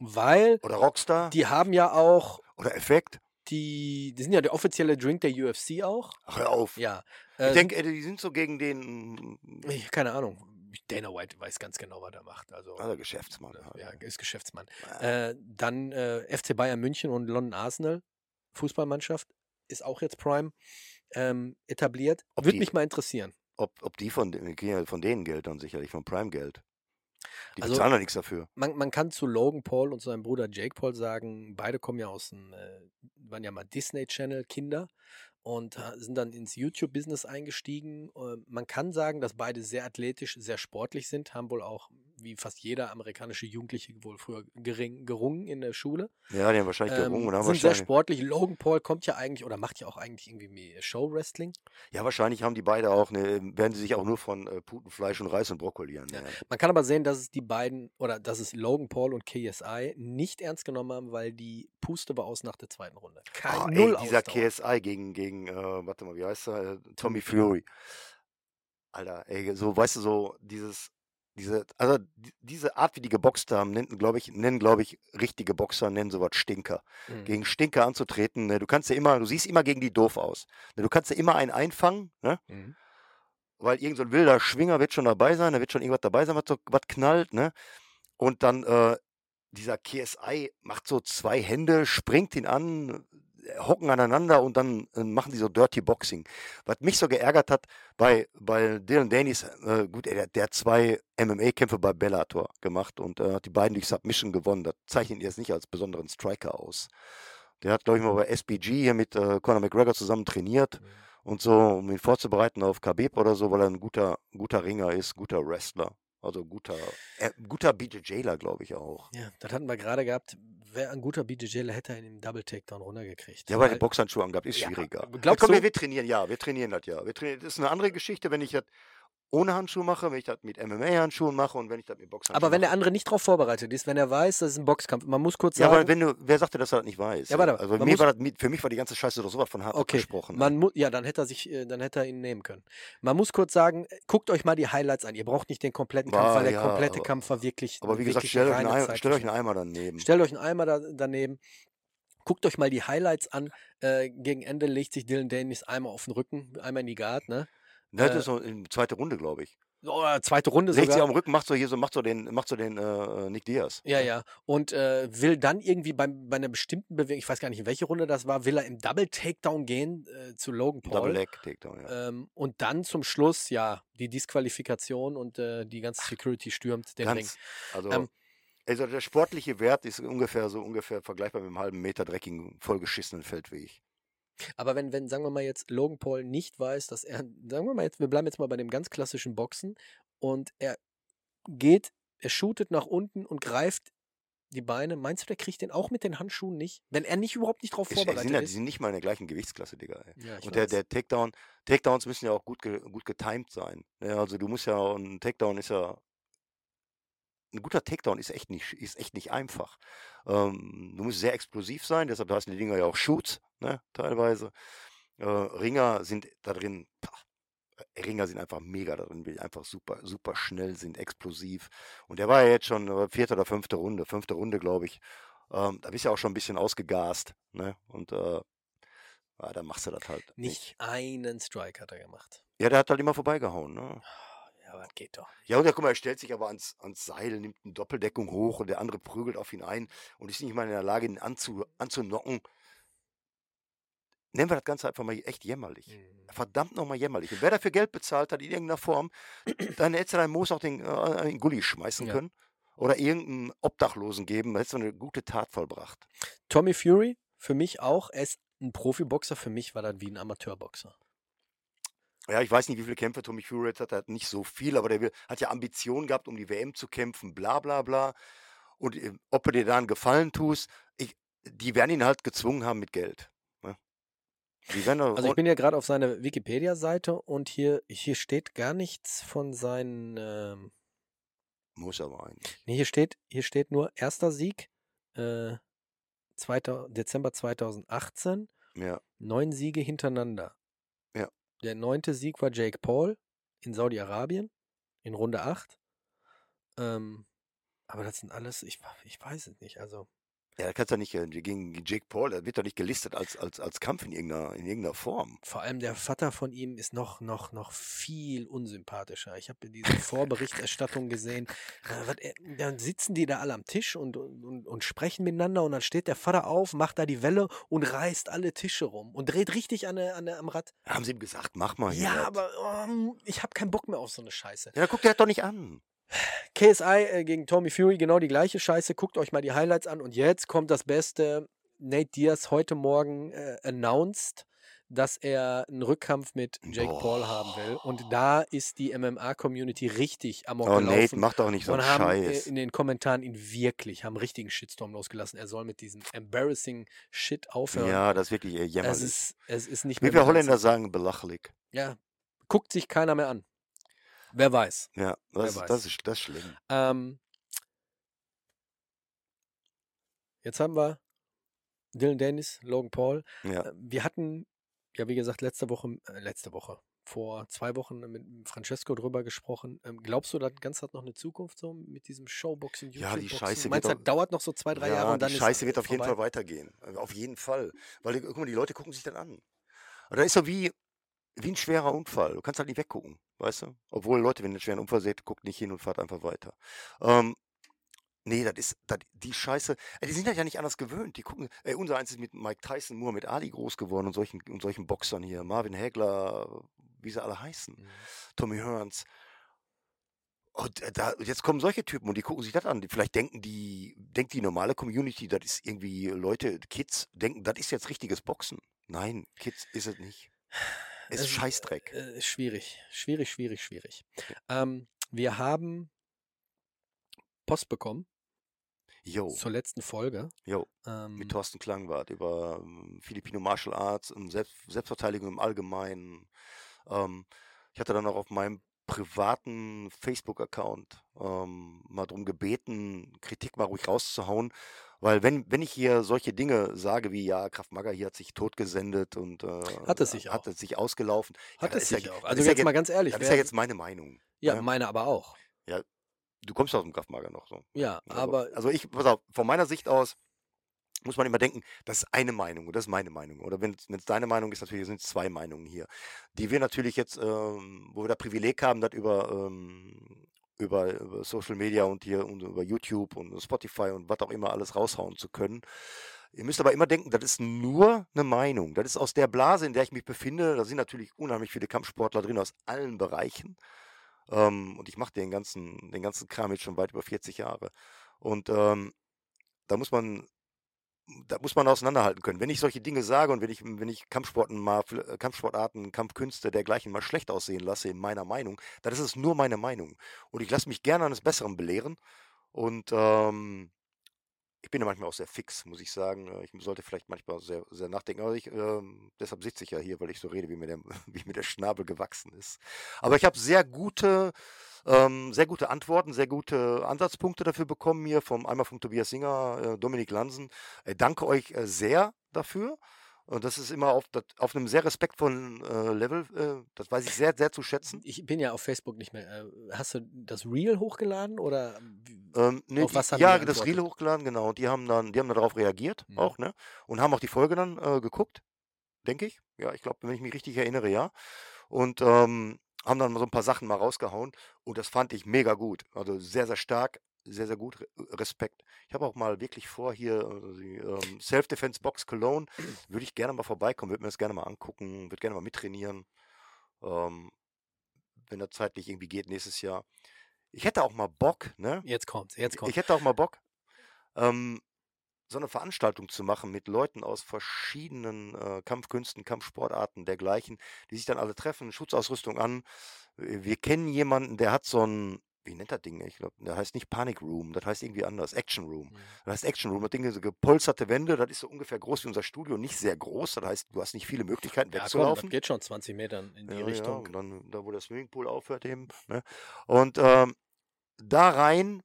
Speaker 2: Weil
Speaker 1: Oder Rockstar.
Speaker 2: die haben ja auch
Speaker 1: oder Effekt.
Speaker 2: die, die sind ja der offizielle Drink der UFC auch.
Speaker 1: Ach, hör auf.
Speaker 2: Ja.
Speaker 1: Ich
Speaker 2: Äh,
Speaker 1: denke, die sind so gegen den. mm,
Speaker 2: keine Ahnung. Dana White weiß ganz genau, was er macht. Also,
Speaker 1: Also Geschäftsmann.
Speaker 2: ja, ist Geschäftsmann.
Speaker 1: Äh,
Speaker 2: Äh, dann äh, FC Bayern München und London Arsenal, Fußballmannschaft, ist auch jetzt Prime ähm, etabliert.
Speaker 1: Ob
Speaker 2: Würde
Speaker 1: die-
Speaker 2: mich mal interessieren.
Speaker 1: ob, ob die von, ja von denen Geld dann sicherlich, von Prime Geld. Die
Speaker 2: Also-
Speaker 1: bezahlen ja nichts dafür.
Speaker 2: Man, man kann zu Logan Paul und seinem Bruder Jake Paul sagen, beide kommen ja aus dem, äh, waren ja mal Disney Channel Kinder und äh, sind dann ins YouTube-Business eingestiegen. Äh, man kann sagen, dass beide sehr athletisch, sehr sportlich sind, haben wohl auch, wie fast jeder amerikanische Jugendliche, wohl früher gering, gerungen in der Schule.
Speaker 1: Ja, die haben wahrscheinlich
Speaker 2: Ähm,
Speaker 1: gerungen und haben
Speaker 2: sind sehr
Speaker 1: wahrscheinlich.
Speaker 2: sportlich. Logan Paul kommt ja eigentlich oder macht ja auch eigentlich irgendwie Show-Wrestling.
Speaker 1: Ja, wahrscheinlich haben die beide auch eine, werden sie sich auch nur von äh, Putenfleisch und Reis und Brokkoli
Speaker 2: Ja.
Speaker 1: ernähren.
Speaker 2: Man kann aber sehen, dass es die beiden oder dass es Logan Paul und KSI nicht ernst genommen haben, weil die Puste war aus nach der zweiten Runde. Kein,
Speaker 1: Ah,
Speaker 2: null
Speaker 1: ey, dieser
Speaker 2: Ausdauer.
Speaker 1: KSI gegen, gegen äh, warte mal, wie heißt er? Äh, Tommy Fury. Alter, ey, so, weißt du, so dieses, diese, also die- diese Art, wie die geboxt haben, nennen, glaube ich, nennen, glaube ich, richtige Boxer, nennen sowas Stinker.
Speaker 2: Mhm.
Speaker 1: Gegen Stinker anzutreten, ne, du kannst ja immer, du siehst immer gegen die doof aus. Ne, du kannst ja immer einen einfangen, ne?
Speaker 2: Mhm.
Speaker 1: weil irgend so ein wilder Schwinger wird schon dabei sein, da wird schon irgendwas dabei sein, was, so, was knallt, ne? Und dann äh, dieser KSI macht so zwei Hände, springt ihn an, hocken aneinander und dann äh, machen die so Dirty Boxing. Was mich so geärgert hat bei, bei Dylan Danis, äh, gut, der, der hat zwei MMA-Kämpfe bei Bellator gemacht und äh, hat die beiden durch Submission gewonnen. Das zeichnet ihn jetzt nicht als besonderen Striker aus. Der hat, glaube ich, mal bei SBG hier mit äh, Conor McGregor zusammen trainiert
Speaker 2: Mhm.
Speaker 1: und so, um ihn vorzubereiten auf Khabib oder so, weil er ein guter, guter Ringer ist, guter Wrestler. Also guter, äh, guter BJJler, glaube ich auch.
Speaker 2: Ja, das hatten wir gerade gehabt. Wer ein guter BJJler hätte er in dem Double Takedown runtergekriegt.
Speaker 1: Ja,
Speaker 2: Weil-
Speaker 1: Boxhandschuhe angehabt ist
Speaker 2: Ja,
Speaker 1: schwieriger.
Speaker 2: glaubst
Speaker 1: ja, komm,
Speaker 2: du-
Speaker 1: wir, wir trainieren, ja, wir trainieren das ja. Wir trainieren, das ist eine andere Geschichte, wenn ich das ohne Handschuhe mache, wenn ich das mit MMA-Handschuhen mache und wenn ich das mit Boxhandschuhen
Speaker 2: aber wenn der andere nicht darauf vorbereitet ist, wenn er weiß, das ist ein Boxkampf, man muss kurz
Speaker 1: Ja,
Speaker 2: sagen,
Speaker 1: aber wenn du, wer sagte, dass er das nicht weiß?
Speaker 2: Ja, warte,
Speaker 1: also mir war das, für mich war die ganze Scheiße doch sowas von hart
Speaker 2: Okay,
Speaker 1: abgesprochen.
Speaker 2: man
Speaker 1: ne?
Speaker 2: mu ja, dann hätte er sich, äh, dann hätte er ihn nehmen können. Man muss kurz sagen, äh, guckt euch mal die Highlights an. Ihr braucht nicht den kompletten Kampf,
Speaker 1: War,
Speaker 2: weil der
Speaker 1: ja,
Speaker 2: komplette
Speaker 1: aber-
Speaker 2: Kampf war wirklich.
Speaker 1: aber wie gesagt, stellt euch, einen Eimer, stellt euch einen. Eimer daneben.
Speaker 2: Stellt euch einen Eimer da, daneben. Guckt euch mal die Highlights an. Äh, gegen Ende legt sich Dylan Danis einmal auf den Rücken, einmal in die Guard, ne?
Speaker 1: Ne, das
Speaker 2: äh,
Speaker 1: ist so in zweite Runde, glaube ich.
Speaker 2: Oder zweite Runde
Speaker 1: Legt sie am Rücken, macht so hier so, macht so den, macht so den äh, Nick Diaz.
Speaker 2: Ja, ja. Und äh, will dann irgendwie beim, bei einer bestimmten Bewegung, ich weiß gar nicht, in welche Runde das war, will er im Double Takedown gehen äh, zu Logan Paul.
Speaker 1: Double Leg Takedown, ja.
Speaker 2: Ähm, und dann zum Schluss, ja, die Disqualifikation und äh, die ganze Security stürmt den Ring.
Speaker 1: Ganz, also,
Speaker 2: Ähm,
Speaker 1: also der sportliche Wert ist ungefähr so ungefähr vergleichbar mit einem halben Meter dreckigen, vollgeschissenen Feldweg.
Speaker 2: Aber wenn, wenn, sagen wir mal jetzt, Logan Paul nicht weiß, dass er, sagen wir mal jetzt, wir bleiben jetzt mal bei dem ganz klassischen Boxen und er geht, er shootet nach unten und greift die Beine, meinst du, der kriegt den auch mit den Handschuhen nicht? Wenn er nicht überhaupt nicht drauf
Speaker 1: Ist, die,
Speaker 2: vorbereitet
Speaker 1: sind ja, die
Speaker 2: ist?
Speaker 1: sind nicht mal in der gleichen Gewichtsklasse, Digga.
Speaker 2: Ja, ich
Speaker 1: Und der, der Takedown, Takedowns müssen ja auch gut, ge, gut getimed sein. Ja, also du musst ja, ein Takedown ist ja, ein guter Takedown ist echt nicht, ist echt nicht einfach. Ähm, du musst sehr explosiv sein, deshalb heißen die Dinger ja auch Shoots, ne, teilweise. Äh, Ringer sind da drin, pah, äh, Ringer sind einfach mega da drin, die einfach super, super schnell sind, explosiv. Und der war ja jetzt schon äh, vierte oder fünfte Runde, fünfte Runde, glaube ich. Ähm, da bist du ja auch schon ein bisschen ausgegast, ne? Und äh, ja, dann machst du das halt
Speaker 2: Nicht
Speaker 1: nicht.
Speaker 2: einen Strike hat er gemacht.
Speaker 1: Ja, der hat halt immer vorbeigehauen, ne?
Speaker 2: Ja, aber das geht doch.
Speaker 1: Ja, und ja, guck mal, er stellt sich aber ans, ans Seil, nimmt eine Doppeldeckung hoch und der andere prügelt auf ihn ein und ist nicht mal in der Lage, ihn anzu, anzunocken. Nennen wir das Ganze einfach mal echt jämmerlich.
Speaker 2: Mhm.
Speaker 1: Verdammt nochmal jämmerlich. Und wer dafür Geld bezahlt hat in irgendeiner Form, dann hättest du dein Moos auch den, äh, in den Gully schmeißen
Speaker 2: Ja.
Speaker 1: können. Oder irgendeinen Obdachlosen geben, dann hättest du eine gute Tat vollbracht.
Speaker 2: Tommy Fury, für mich auch, er ist ein Profiboxer, für mich war das wie ein Amateurboxer.
Speaker 1: Ja, ich weiß nicht, wie viele Kämpfe Tommy Fury jetzt hat. Er hat nicht so viel, aber der hat ja Ambitionen gehabt, um die WM zu kämpfen, bla bla bla. Und äh, ob du dir da einen Gefallen tust, ich, die werden ihn halt gezwungen haben mit Geld. Ne?
Speaker 2: Also ich bin ja gerade auf seiner Wikipedia-Seite und hier, hier steht gar nichts von seinen. Ähm,
Speaker 1: muss aber eigentlich.
Speaker 2: nee, hier steht, hier steht nur erster Sieg, äh, 2. Dezember 2018,
Speaker 1: Ja,
Speaker 2: neun Siege hintereinander. Der neunte Sieg war Jake Paul in Saudi-Arabien in Runde 8. Ähm, aber das sind alles, ich, ich weiß es nicht. Also,
Speaker 1: ja, da kannst du nicht äh, gegen Jake Paul, der wird doch nicht gelistet als, als, als Kampf in irgendeiner, in irgendeiner Form.
Speaker 2: Vor allem der Vater von ihm ist noch, noch, noch viel unsympathischer. Ich habe diese Vorberichterstattung gesehen. Äh, äh, dann sitzen die da alle am Tisch und, und, und sprechen miteinander und dann steht der Vater auf, macht da die Welle und reißt alle Tische rum und dreht richtig an der, an der, am Rad.
Speaker 1: Haben sie ihm gesagt, mach mal hier.
Speaker 2: Ja,
Speaker 1: was.
Speaker 2: aber ähm, ich habe keinen Bock mehr auf so eine Scheiße.
Speaker 1: Ja, guck dir das doch nicht an.
Speaker 2: KSI äh, gegen Tommy Fury, genau die gleiche Scheiße. Guckt euch mal die Highlights an. Und jetzt kommt das Beste. Nate Diaz heute Morgen äh, announced, dass er einen Rückkampf mit Jake Paul haben will. Und da ist die MMA-Community richtig amok
Speaker 1: Oh, Nate,
Speaker 2: gelaufen.
Speaker 1: mach doch nicht so einen
Speaker 2: haben äh,
Speaker 1: Scheiß.
Speaker 2: in den Kommentaren ihn wirklich, haben richtigen Shitstorm losgelassen. Er soll mit diesem embarrassing Shit aufhören.
Speaker 1: Ja, das ist wirklich äh,
Speaker 2: es,
Speaker 1: jämmerlich.
Speaker 2: ist, es ist nicht
Speaker 1: Wie wir Holländer sagen, belachlich.
Speaker 2: Ja, guckt sich keiner mehr an. Wer weiß.
Speaker 1: Ja, das,
Speaker 2: weiß.
Speaker 1: das, ist, das ist schlimm.
Speaker 2: Ähm, jetzt haben wir Dylan Dennis, Logan Paul.
Speaker 1: Ja.
Speaker 2: Äh, Wir hatten, ja wie gesagt, letzte Woche, äh, letzte Woche, vor zwei Wochen mit Francesco drüber gesprochen. Ähm, glaubst du, das Ganze hat noch eine Zukunft so mit diesem Showboxing,
Speaker 1: Ja, die
Speaker 2: YouTube-Boxen?
Speaker 1: Scheiße
Speaker 2: Meinst du,
Speaker 1: doch-
Speaker 2: das dauert noch so zwei, drei
Speaker 1: ja,
Speaker 2: Jahre und dann
Speaker 1: die
Speaker 2: ist
Speaker 1: Scheiße
Speaker 2: äh,
Speaker 1: wird auf jeden? Fall weitergehen. Äh, Auf jeden Fall. Weil, die- guck mal, die Leute gucken sich dann an. Und da ist so wie, wie ein schwerer Unfall. Du kannst halt nicht weggucken, weißt du? Obwohl, Leute, wenn ihr einen schweren Unfall seht, guckt nicht hin und fahrt einfach weiter. Ähm, nee, das ist, das, die Scheiße, äh, die sind halt ja nicht anders gewöhnt. Die gucken, ey, unser eins ist mit Mike Tyson, Muhammad Ali groß geworden und solchen, und solchen Boxern hier. Marvin Hagler, wie sie alle heißen.
Speaker 2: Mhm.
Speaker 1: Tommy Hearns. Und äh, da, jetzt kommen solche Typen und die gucken sich das an. Vielleicht denken die, denkt die normale Community, das ist irgendwie Leute, Kids, denken, das ist jetzt richtiges Boxen. Nein, Kids ist es nicht. Es ist
Speaker 2: Es-
Speaker 1: Scheißdreck.
Speaker 2: Äh, schwierig, schwierig, schwierig, schwierig. Ähm, wir haben Post bekommen
Speaker 1: Jo,
Speaker 2: zur letzten Folge.
Speaker 1: jo.
Speaker 2: Ähm,
Speaker 1: Mit Thorsten Klangwart über ähm, Filipino Martial Arts und Selbst Selbstverteidigung im Allgemeinen. Ähm, ich hatte dann auch auf meinem privaten Facebook-Account ähm, mal darum gebeten, Kritik mal ruhig rauszuhauen. Weil wenn, wenn ich hier solche Dinge sage wie, ja, Kraft Maga hier hat sich totgesendet und äh,
Speaker 2: Hat es sich
Speaker 1: hat es sich ausgelaufen.
Speaker 2: hat
Speaker 1: das
Speaker 2: es sich
Speaker 1: ja,
Speaker 2: auch. Also
Speaker 1: ist ja
Speaker 2: jetzt mal ganz ehrlich.
Speaker 1: Das ist ja jetzt meine Meinung.
Speaker 2: ja,
Speaker 1: ne?
Speaker 2: meine aber auch.
Speaker 1: Du kommst aus dem Kraftmager noch so.
Speaker 2: Ja,
Speaker 1: Also,
Speaker 2: aber
Speaker 1: also ich, pass auf, von meiner Sicht aus muss man immer denken, das ist eine Meinung und das ist meine Meinung. Oder wenn es deine Meinung ist, natürlich sind es zwei Meinungen hier, die wir natürlich jetzt, ähm, wo wir das Privileg haben, das über, ähm, über, über Social Media und hier und über YouTube und Spotify und was auch immer alles raushauen zu können. Ihr müsst aber immer denken, das ist nur eine Meinung. Das ist aus der Blase, in der ich mich befinde. Da sind natürlich unheimlich viele Kampfsportler drin aus allen Bereichen. Ähm, und ich mache den ganzen, den ganzen Kram jetzt schon weit über 40 Jahre. Und ähm, da muss man, da muss man auseinanderhalten können. Wenn ich solche Dinge sage und wenn ich, wenn ich Kampfsporten mal, äh, Kampfsportarten, Kampfkünste dergleichen mal schlecht aussehen lasse in meiner Meinung, dann ist es nur meine Meinung. Und ich lasse mich gerne eines Besseren belehren. Und ähm, ich bin ja manchmal auch sehr fix, muss ich sagen. Äh, Ich sollte vielleicht manchmal sehr, sehr nachdenken. Aber ich, ähm, deshalb sitze ich ja hier, weil ich so rede, wie mir der, wie mir der Schnabel gewachsen ist. Aber ich habe sehr gute, ähm, sehr gute Antworten, sehr gute Ansatzpunkte dafür bekommen hier vom einmal vom Tobias Singer, äh, Dominik Lansen. Äh, danke euch äh, sehr dafür. Und das ist immer auf, auf einem sehr respektvollen äh, Level. Äh, das weiß ich sehr, sehr zu schätzen.
Speaker 2: ich bin ja auf Facebook nicht mehr. Äh, Hast du das Reel hochgeladen oder? wie-
Speaker 1: Ähm, ne,
Speaker 2: Auf was haben
Speaker 1: ja, das? Reel hochgeladen, genau. Und die haben dann, die haben darauf reagiert,
Speaker 2: Mhm.
Speaker 1: auch, ne? Und haben auch die Folge dann äh, geguckt, denke ich. Ja, ich glaube, wenn ich mich richtig erinnere, ja. Und ähm, haben dann so ein paar Sachen mal rausgehauen. Und das fand ich mega gut. Also sehr, sehr stark, sehr, sehr gut. Re Respekt. Ich habe auch mal wirklich vor, hier äh, die ähm, Self-Defense Box Cologne, würde ich gerne mal vorbeikommen, würde mir das gerne mal angucken, würde gerne mal mittrainieren. Ähm, wenn das zeitlich irgendwie geht, nächstes Jahr. Ich hätte auch mal Bock, ne?
Speaker 2: Jetzt kommt's, jetzt
Speaker 1: Ich
Speaker 2: kommt's.
Speaker 1: hätte auch mal Bock, ähm, so eine Veranstaltung zu machen mit Leuten aus verschiedenen äh, Kampfkünsten, Kampfsportarten, dergleichen, die sich dann alle treffen, Schutzausrüstung an. Wir kennen jemanden, der hat so ein, wie nennt das Ding? Ich glaube, der heißt nicht Panic Room, das heißt irgendwie anders, Action Room.
Speaker 2: Mhm.
Speaker 1: Das heißt Action Room, das Ding ist so gepolsterte Wände, das ist so ungefähr groß wie unser Studio, nicht sehr groß, das heißt, du hast nicht viele Möglichkeiten
Speaker 2: Ja, komm, das
Speaker 1: wegzulaufen.
Speaker 2: geht schon 20 Metern in die
Speaker 1: Ja, ja,
Speaker 2: Richtung.
Speaker 1: und dann da, wo der Swimmingpool aufhört eben. Ne? Und ähm, da rein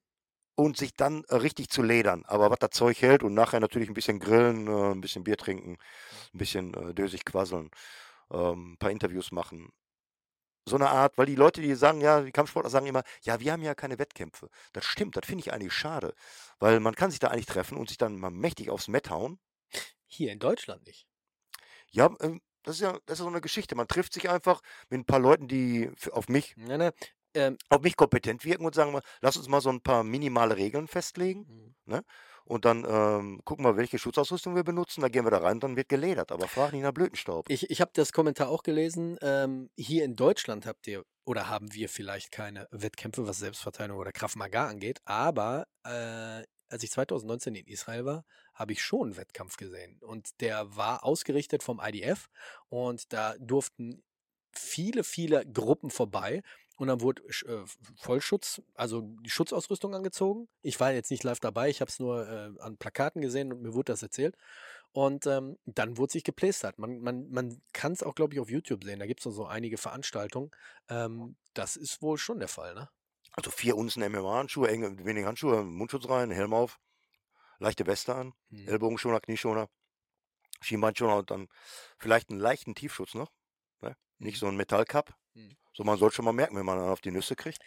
Speaker 1: und sich dann äh, richtig zu ledern. Aber was das Zeug hält und nachher natürlich ein bisschen grillen, äh, ein bisschen Bier trinken, ein bisschen äh, dösig quasseln, ähm, ein paar Interviews machen. So eine Art, weil die Leute, die sagen, ja, die Kampfsportler sagen immer, ja, wir haben ja keine Wettkämpfe. Das stimmt, das finde ich eigentlich schade. Weil man kann sich da eigentlich treffen und sich dann mal mächtig aufs Mett hauen.
Speaker 2: Hier in Deutschland nicht.
Speaker 1: Ja, ähm, das ist ja, das ist so eine Geschichte. Man trifft sich einfach mit ein paar Leuten, die auf mich
Speaker 2: Ne, ne, ähm,
Speaker 1: auf mich kompetent wirken und sagen mal, lass uns mal so ein paar minimale Regeln festlegen
Speaker 2: mhm.
Speaker 1: Und dann ähm, gucken wir, welche Schutzausrüstung wir benutzen, dann gehen wir da rein, dann wird geledert, aber frag nicht nach Blütenstaub.
Speaker 2: Ich, ich habe das Kommentar auch gelesen. Ähm, hier in Deutschland habt ihr oder haben wir vielleicht keine Wettkämpfe, was Selbstverteidigung oder Krav Maga angeht. Aber äh, als ich 2019 in Israel war, habe ich schon einen Wettkampf gesehen. Und der war ausgerichtet vom IDF. Und da durften viele, viele Gruppen vorbei. Und dann wurde äh, Vollschutz, also die Schutzausrüstung angezogen. Ich war jetzt nicht live dabei, ich habe es nur äh, an Plakaten gesehen und mir wurde das erzählt. Und ähm, dann wurde sich geplästert. Man, man, man kann es auch, glaube ich, auf YouTube sehen. Da gibt es so einige Veranstaltungen. Ähm, das ist wohl schon der Fall, ne?
Speaker 1: Also vier Unzen MMA-Handschuhe, enge, wenige Handschuhe, Mundschutz rein, Helm auf, leichte Weste an,
Speaker 2: Hm.
Speaker 1: Ellbogenschoner, Knieschoner, Schienbeinschoner und dann vielleicht einen leichten Tiefschutz noch. Ne? Nicht
Speaker 2: Mhm.
Speaker 1: so ein Metallcup.
Speaker 2: Mhm.
Speaker 1: So, man sollte schon mal merken, wenn man dann auf die Nüsse kriegt.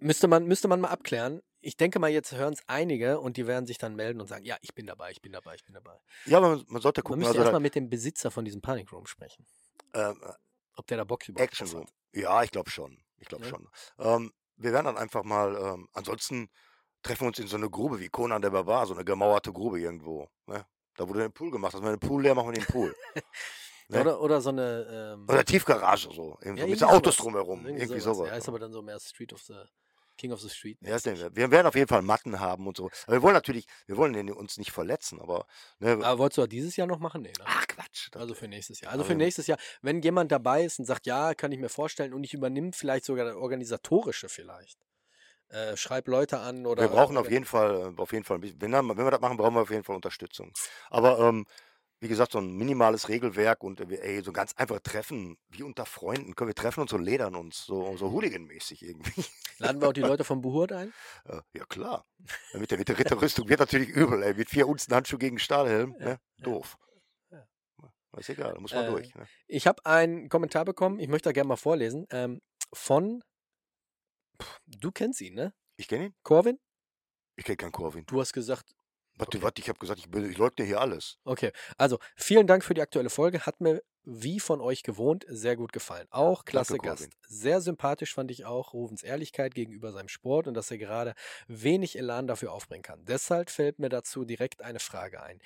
Speaker 2: Müsste man, müsste man mal abklären. Ich denke mal, jetzt hören es einige und die werden sich dann melden und sagen, ja, ich bin dabei, ich bin dabei, ich bin dabei.
Speaker 1: Ja, aber man, man sollte
Speaker 2: Man
Speaker 1: gucken,
Speaker 2: müsste
Speaker 1: also
Speaker 2: erstmal mit dem Besitzer von diesem Panic Room sprechen.
Speaker 1: ähm,
Speaker 2: Ob der da Bock überhaupt
Speaker 1: Action Room. Ja, ich glaube schon. Ich glaube
Speaker 2: Ja.
Speaker 1: schon. Ähm, wir werden dann einfach mal, ähm, ansonsten treffen wir uns in so eine Grube wie Conan der Barbar, so eine gemauerte Grube irgendwo. Ne? Da wurde ein Pool gemacht. Also wenn wir den Pool leer machen, wir den Pool. Ne?
Speaker 2: Oder, oder so eine. Ähm,
Speaker 1: Oder Tiefgarage so. Irgendwie
Speaker 2: ja,
Speaker 1: so, mit so Autos
Speaker 2: sowas.
Speaker 1: drumherum. Irgendwie,
Speaker 2: sowas.
Speaker 1: sowas.
Speaker 2: Ja, ist aber dann so mehr Street of the King of the Street.
Speaker 1: Ja, wir werden auf jeden Fall Matten haben und so. Aber wir wollen natürlich, wir wollen uns nicht verletzen, aber ne,
Speaker 2: Aber wolltest du dieses Jahr noch machen? Nee, ne?
Speaker 1: ach Quatsch.
Speaker 2: Also für nächstes Jahr. Also für nächstes Jahr, wenn jemand dabei ist und sagt, ja, kann ich mir vorstellen und ich übernehme vielleicht sogar das Organisatorische vielleicht. Äh, schreib Leute an oder.
Speaker 1: Wir brauchen auf jeden Fall, äh, auf jeden Fall, wenn, wenn wir das machen, brauchen wir auf jeden Fall Unterstützung. Aber ähm, wie gesagt, so ein minimales Regelwerk und äh, ey, so ganz einfach Treffen, wie unter Freunden, können wir treffen uns so ledern uns, so, so Hooligan-mäßig irgendwie.
Speaker 2: Laden wir auch die Leute vom Buhurt ein?
Speaker 1: Äh, ja klar. Mit der, mit der Ritterrüstung wird natürlich übel, ey. Mit vier Unzen Handschuh gegen Stahlhelm,
Speaker 2: Ja,
Speaker 1: ne?
Speaker 2: ja.
Speaker 1: Doof.
Speaker 2: Ja.
Speaker 1: Ist egal, da muss man
Speaker 2: Äh,
Speaker 1: durch. Ne?
Speaker 2: Ich habe einen Kommentar bekommen, ich möchte da gerne mal vorlesen, ähm, von. Pff, Du kennst ihn, ne?
Speaker 1: Ich kenne ihn?
Speaker 2: Corvin?
Speaker 1: Ich kenne keinen Corvin.
Speaker 2: Du hast gesagt,
Speaker 1: Warte,
Speaker 2: Okay.
Speaker 1: warte, ich habe gesagt, ich, bin- ich leugne hier alles.
Speaker 2: Okay, also vielen Dank für die aktuelle Folge. Hat mir wie von euch gewohnt sehr gut gefallen. Auch klasse
Speaker 1: Danke,
Speaker 2: Gast. Sehr sympathisch fand ich auch Rufens Ehrlichkeit gegenüber seinem Sport und dass er gerade wenig Elan dafür aufbringen kann. Deshalb fällt mir dazu direkt eine Frage ein.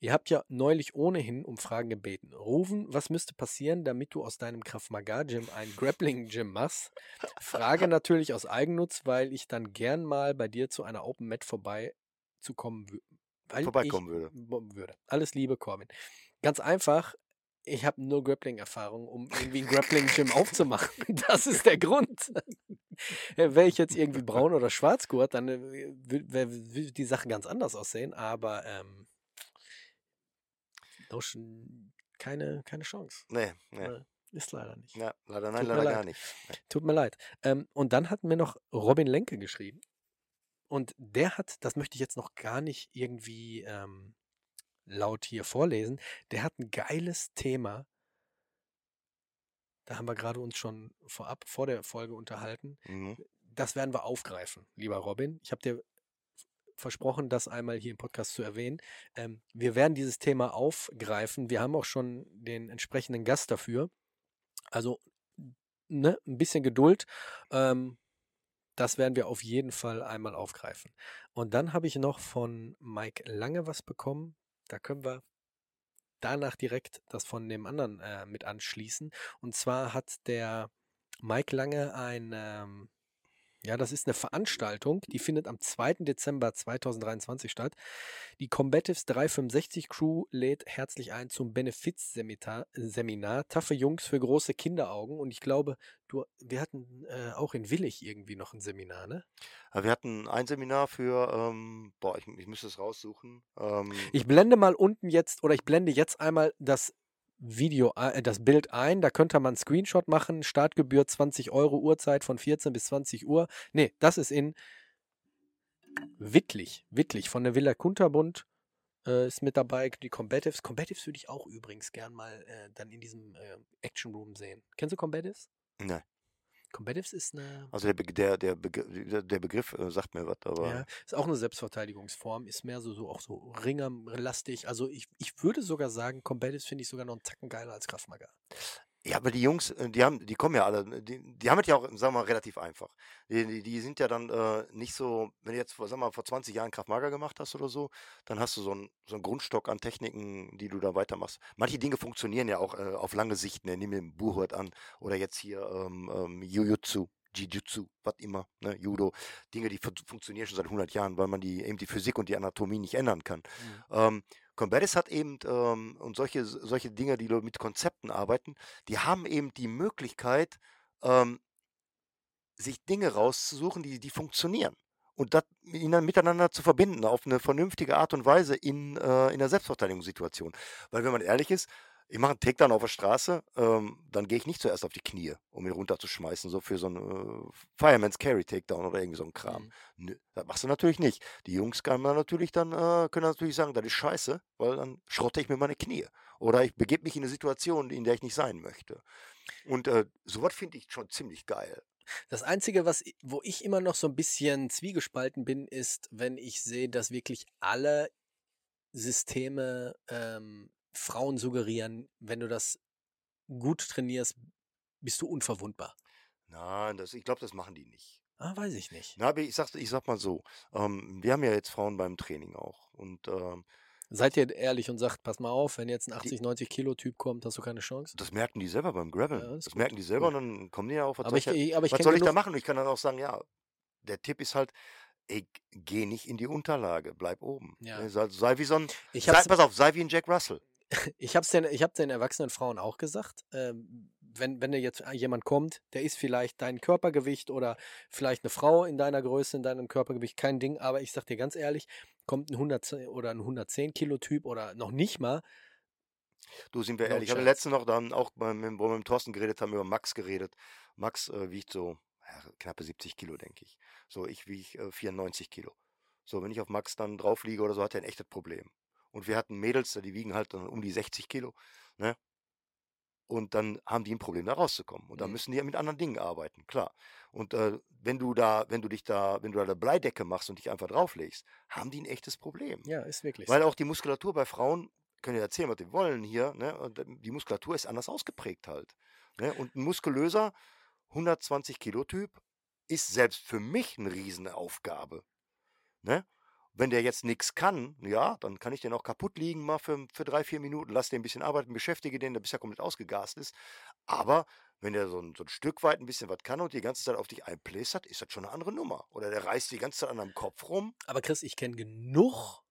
Speaker 2: Ihr habt ja neulich ohnehin um Fragen gebeten. Rufen, was müsste passieren, damit du aus deinem Krav Maga Gym ein Grappling Gym machst? Frage natürlich aus Eigennutz, weil ich dann gern mal bei dir zu einer Open Mat vorbeizukommen wü- weil
Speaker 1: Vorbeikommen würde.
Speaker 2: würde. Alles Liebe, Corbin. Ganz einfach, ich habe nur Grappling-Erfahrung, um irgendwie ein Grappling-Gym aufzumachen. Das ist der Grund. Wäre ich jetzt irgendwie braun oder schwarzgurt, dann äh, würde die Sache ganz anders aussehen, aber ähm, keine, keine Chance.
Speaker 1: Nee, nee.
Speaker 2: Nee, Ist leider nicht.
Speaker 1: Ja, leider nein,
Speaker 2: Tut
Speaker 1: leider
Speaker 2: leid.
Speaker 1: gar nicht.
Speaker 2: Tut mir leid. Ähm, und dann hat mir noch Robin Lenke geschrieben. Und der hat, das möchte ich jetzt noch gar nicht irgendwie ähm, laut hier vorlesen, der hat ein geiles Thema. Da haben wir gerade uns schon vorab vor der Folge unterhalten.
Speaker 1: Mhm.
Speaker 2: Das werden wir aufgreifen, lieber Robin. Ich habe dir versprochen, das einmal hier im Podcast zu erwähnen. Ähm, wir werden dieses Thema aufgreifen. Wir haben auch schon den entsprechenden Gast dafür. Also ne, ein bisschen Geduld. Ähm, das werden wir auf jeden Fall einmal aufgreifen. Und dann habe ich noch von Mike Lange was bekommen. Da können wir danach direkt das von dem anderen äh, mit anschließen. Und zwar hat der Mike Lange ein, ähm, ja, das ist eine Veranstaltung, die findet am 2. Dezember 2023 statt. Die Combatives 365 Crew lädt herzlich ein zum Benefiz-Seminar, Seminar, Taffe Jungs für große Kinderaugen. Und ich glaube, du, wir hatten äh, auch in Willig irgendwie noch ein Seminar, ne?
Speaker 1: Aber wir hatten ein Seminar für, ähm, boah, ich, ich müsste es raussuchen. Ähm,
Speaker 2: Ich blende mal unten jetzt oder ich blende jetzt einmal das Video, äh, das Bild ein. Da könnte man einen Screenshot machen. Startgebühr 20 Euro, Uhrzeit von 14 bis 20 Uhr. Nee, das ist in Wittlich. Wittlich von der Villa Kunterbund äh, ist mit dabei. Die Combatives. Combatives würde ich auch übrigens gern mal äh, dann in diesem äh, Action Room sehen. Kennst du Combatives?
Speaker 1: ne.
Speaker 2: Combatives ist eine.
Speaker 1: Also der, Be der, der, Begr der, Begriff äh, sagt mir was, aber
Speaker 2: Ja, ist auch eine Selbstverteidigungsform, ist mehr so, so auch so ringerlastig. Also ich, ich würde sogar sagen, Combatives finde ich sogar noch einen Tacken geiler als Krav Maga.
Speaker 1: Ja, aber die Jungs, äh, die haben, die kommen ja alle, ne, die, die haben es ja auch, sagen wir mal, relativ einfach. Die, die, die sind ja dann äh, nicht so, wenn du jetzt, vor, sag mal, vor 20 Jahren Krav Maga gemacht hast oder so, dann hast du so einen, so einen Grundstock an Techniken, die du da weitermachst. Manche Dinge funktionieren ja auch äh, auf lange Sicht, ne? Nimm den Buhurt an oder jetzt hier ähm, ähm, Jujutsu, Jiu-Jitsu, was immer, ne? Judo. Dinge, die fun funktionieren schon seit 100 Jahren, weil man die eben die Physik und die Anatomie nicht ändern kann. Ähm, Combatis hat eben, ähm, und solche, solche Dinge, die mit Konzepten arbeiten, die haben eben die Möglichkeit, ähm, sich Dinge rauszusuchen, die, die funktionieren. Und das miteinander- zu verbinden auf eine vernünftige Art und Weise in, äh, in der Selbstverteidigungssituation. Weil wenn man ehrlich ist, ich mache einen Takedown auf der Straße, ähm, dann gehe ich nicht zuerst auf die Knie, um ihn runterzuschmeißen, so für so einen äh, Fireman's Carry Takedown oder irgendwie so ein Kram.
Speaker 2: Mhm.
Speaker 1: Nö, das machst du natürlich nicht. Die Jungs können dann natürlich dann, äh, können natürlich sagen, das ist scheiße, weil dann schrotte ich mir meine Knie. Oder ich begebe mich in eine Situation, in der ich nicht sein möchte. Und äh, sowas finde ich schon ziemlich geil.
Speaker 2: Das Einzige, was, wo ich immer noch so ein bisschen zwiegespalten bin, ist, wenn ich sehe, dass wirklich alle Systeme ähm, Frauen suggerieren, wenn du das gut trainierst, bist du unverwundbar.
Speaker 1: Nein, das, ich glaube, das machen die nicht.
Speaker 2: Ah, weiß ich nicht.
Speaker 1: Na, aber ich sag, ich sag mal so, ähm, wir haben ja jetzt Frauen beim Training auch. Und ähm,
Speaker 2: Seid ihr ehrlich und sagt, pass mal auf, wenn jetzt ein
Speaker 1: Die-
Speaker 2: 80, 90 Kilo Typ kommt, hast du keine Chance?
Speaker 1: das merken die selber beim Graveln.
Speaker 2: Ja, das
Speaker 1: das merken die selber
Speaker 2: gut.
Speaker 1: und dann kommen die ja auf, was
Speaker 2: Aber
Speaker 1: soll
Speaker 2: ich,
Speaker 1: ich,
Speaker 2: aber ich
Speaker 1: was soll ich da machen? Und ich kann dann auch sagen, ja, der Tipp ist halt, ey, geh nicht in die Unterlage, bleib oben.
Speaker 2: Ja.
Speaker 1: Ne, Sei, sei wie so ein,
Speaker 2: Ich
Speaker 1: sei, pass auf, sei wie ein Jack Russell.
Speaker 2: Ich habe es den, ich hab den erwachsenen Frauen auch gesagt. Ähm, wenn, wenn dir jetzt jemand kommt, der ist vielleicht dein Körpergewicht oder vielleicht eine Frau in deiner Größe, in deinem Körpergewicht, kein Ding, aber ich sag dir ganz ehrlich, kommt ein 110 oder ein 110 Kilo Typ oder noch nicht mal,
Speaker 1: Du, sind wir ehrlich. Ich habe letztens noch dann auch beim, mit, wo wir mit Thorsten geredet haben, über Max geredet. Max äh, wiegt so ja, knappe 70 Kilo, denke ich. So, ich wiege äh, 94 Kilo. So, wenn ich auf Max dann drauf liege oder so, hat er ein echtes Problem. Und wir hatten Mädels, die wiegen halt dann um die 60 Kilo. Ne? Und dann haben die ein Problem, da rauszukommen. Und dann
Speaker 2: Mhm.
Speaker 1: müssen die ja mit anderen Dingen arbeiten, klar. Und äh, wenn du da, wenn du dich da, wenn du da eine Bleidecke machst und dich einfach drauflegst, haben die ein echtes Problem.
Speaker 2: ja, ist wirklich
Speaker 1: Weil auch die Muskulatur bei Frauen, können ja erzählen, was die wollen hier, ne? Und ähm, die Muskulatur ist anders ausgeprägt halt. Ne? Und ein muskulöser 120 Kilo Typ ist selbst für mich eine Riesenaufgabe. Ne? Wenn der jetzt nichts kann, ja, dann kann ich den auch kaputt liegen mal für, für drei, vier Minuten, lass den ein bisschen arbeiten, beschäftige den, der bis er komplett ausgegast ist. Aber wenn der so ein, so ein Stück weit ein bisschen was kann und die ganze Zeit auf dich einplästert, ist das schon eine andere Nummer. Oder der reißt die ganze Zeit an deinem Kopf rum.
Speaker 2: Aber Chris, ich kenne genug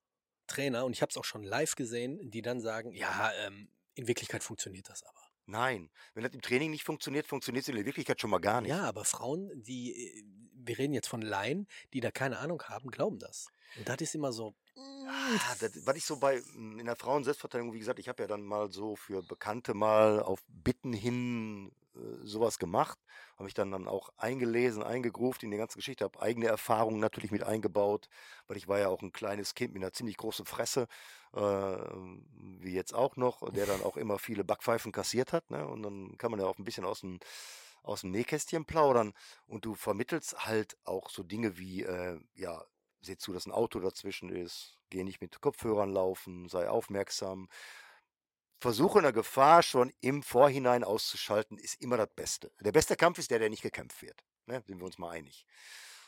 Speaker 2: Trainer und ich habe es auch schon live gesehen, die dann sagen, ja, ähm, in Wirklichkeit funktioniert das aber.
Speaker 1: Nein, wenn das im Training nicht funktioniert, funktioniert es in der Wirklichkeit schon mal gar nicht.
Speaker 2: Ja, aber Frauen, die, äh, wir reden jetzt von Laien, die da keine Ahnung haben, glauben das. Und das ist immer so.
Speaker 1: Ah, das, was ich so bei mm, in der Frauen-Selbstverteidigung, wie gesagt, ich habe ja dann mal so für Bekannte mal auf Bitten hin sowas gemacht, habe mich dann, dann auch eingelesen, eingegruft in die ganze Geschichte, habe eigene Erfahrungen natürlich mit eingebaut, weil ich war ja auch ein kleines Kind mit einer ziemlich großen Fresse, äh, wie jetzt auch noch, der dann auch immer viele Backpfeifen kassiert hat, ne? Und dann kann man ja auch ein bisschen aus dem aus dem Nähkästchen plaudern und du vermittelst halt auch so Dinge wie, äh, ja, seh zu, dass ein Auto dazwischen ist, geh nicht mit Kopfhörern laufen, sei aufmerksam. Versuche einer Gefahr schon im Vorhinein auszuschalten, ist immer das Beste. Der beste Kampf ist der, der nicht gekämpft wird. Ne? Sind wir uns mal einig.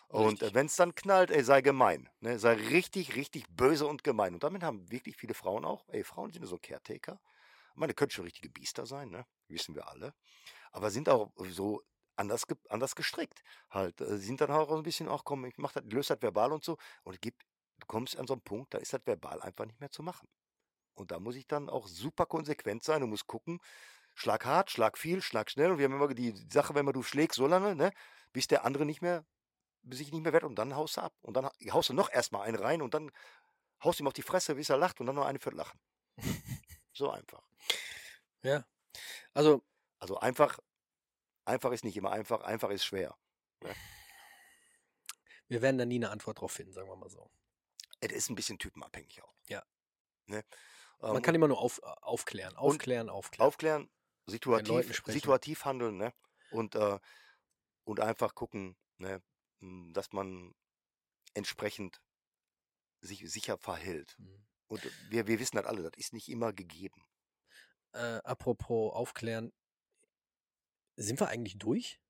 Speaker 1: Und äh, wenn es dann knallt, ey, sei gemein. Ne? Sei richtig, richtig böse und gemein. Und damit haben wirklich viele Frauen auch, ey, Frauen sind ja so Caretaker. Ich meine, können schon richtige Biester sein, ne? Wissen wir alle. Aber sind auch so anders, ge anders gestrickt. Halt, äh, sind dann auch so ein bisschen, ach komm, ich mach das, löse das verbal und so. Und gibt, du kommst an so einen Punkt, da ist das verbal einfach nicht mehr zu machen. Und da muss ich dann auch super konsequent sein und muss gucken, schlag hart, schlag viel, schlag schnell. Und wir haben immer die Sache, wenn man du schlägst so lange, ne, bis der andere nicht mehr, sich nicht mehr wehrt und dann haust du ab. Und dann haust du noch erstmal einen rein und dann haust du ihm auf die Fresse, bis er lacht und dann noch eine für Lachen. so einfach.
Speaker 2: Ja. Also,
Speaker 1: Also einfach, einfach ist nicht immer einfach, einfach ist schwer.
Speaker 2: wir werden da nie eine Antwort drauf finden, sagen wir mal so.
Speaker 1: Es ist ein bisschen typenabhängig auch.
Speaker 2: Ja.
Speaker 1: Ne?
Speaker 2: Man
Speaker 1: Ähm,
Speaker 2: kann immer nur auf, äh, aufklären, aufklären, aufklären.
Speaker 1: aufklären, situativ, situativ handeln, ne? Und, äh, und einfach gucken, ne? m, dass man entsprechend sich sicher verhält.
Speaker 2: Mhm.
Speaker 1: Und wir, wir wissen das alle, das ist nicht immer gegeben.
Speaker 2: Äh, apropos aufklären, sind wir eigentlich durch?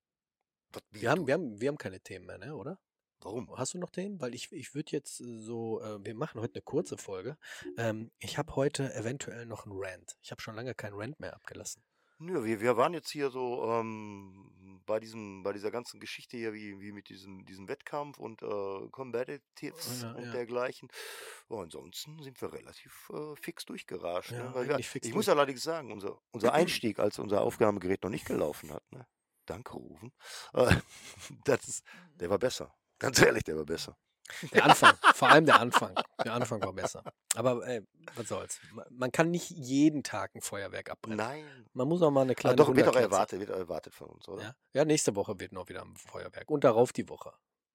Speaker 2: Wir haben, wir haben, wir haben keine Themen mehr, ne, oder?
Speaker 1: Warum?
Speaker 2: Hast du noch Themen? Weil ich, ich würde jetzt äh, so, äh, wir machen heute eine kurze Folge. Ähm, ich habe heute eventuell noch einen Rant. Ich habe schon lange keinen Rant mehr abgelassen.
Speaker 1: Nö, wir, wir waren jetzt hier so ähm, bei diesem, bei dieser ganzen Geschichte hier, wie, wie mit diesem, diesem Wettkampf und äh, Combatives
Speaker 2: Ja,
Speaker 1: und
Speaker 2: ja.
Speaker 1: dergleichen. Oh, ansonsten sind wir relativ äh, fix durchgerascht.
Speaker 2: Ja,
Speaker 1: ne? Wir, ich muss
Speaker 2: durch.
Speaker 1: allerdings sagen, unser, unser Einstieg, als unser Aufnahmegerät noch nicht gelaufen hat, ne? danke Rufen, äh, das ist, der war besser. Ganz ehrlich, der war besser.
Speaker 2: Der Anfang, vor allem der Anfang. Der Anfang war besser. Aber ey, was soll's. Ma- Man kann nicht jeden Tag ein Feuerwerk abbrennen.
Speaker 1: Nein.
Speaker 2: Man muss auch mal eine kleine
Speaker 1: doch, wird doch erwartet, wird erwartet von uns, oder?
Speaker 2: Ja? ja, nächste Woche wird noch wieder ein Feuerwerk. Und darauf die Woche.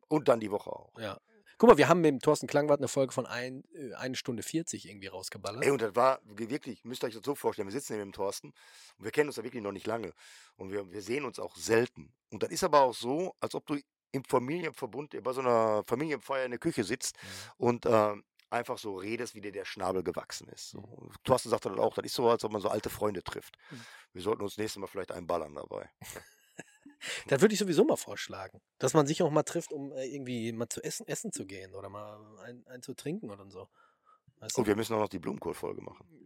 Speaker 1: Und dann die Woche auch.
Speaker 2: Ja. Guck mal, wir haben mit dem Thorsten Klangwart eine Folge von ein, äh, eine Stunde 40 irgendwie rausgeballert.
Speaker 1: Ey, und das war wirklich, müsst ihr euch das so vorstellen, wir sitzen neben dem Thorsten und wir kennen uns ja wirklich noch nicht lange und wir, wir sehen uns auch selten. Und das ist aber auch so, als ob du im Familienverbund bei so einer Familienfeier in der Küche sitzt
Speaker 2: Mhm.
Speaker 1: und ähm, einfach so redest, wie dir der Schnabel gewachsen ist. So. Und Thorsten sagte das auch, das ist so, als ob man so alte Freunde trifft.
Speaker 2: Mhm.
Speaker 1: Wir sollten uns nächstes Mal vielleicht einballern dabei.
Speaker 2: Das würde ich sowieso mal vorschlagen. Dass man sich auch mal trifft, um äh, irgendwie mal zu essen, essen zu gehen oder mal ein, ein zu trinken oder so. Weißt
Speaker 1: Und
Speaker 2: du?
Speaker 1: wir müssen auch noch die Blumenkohl-Folge machen.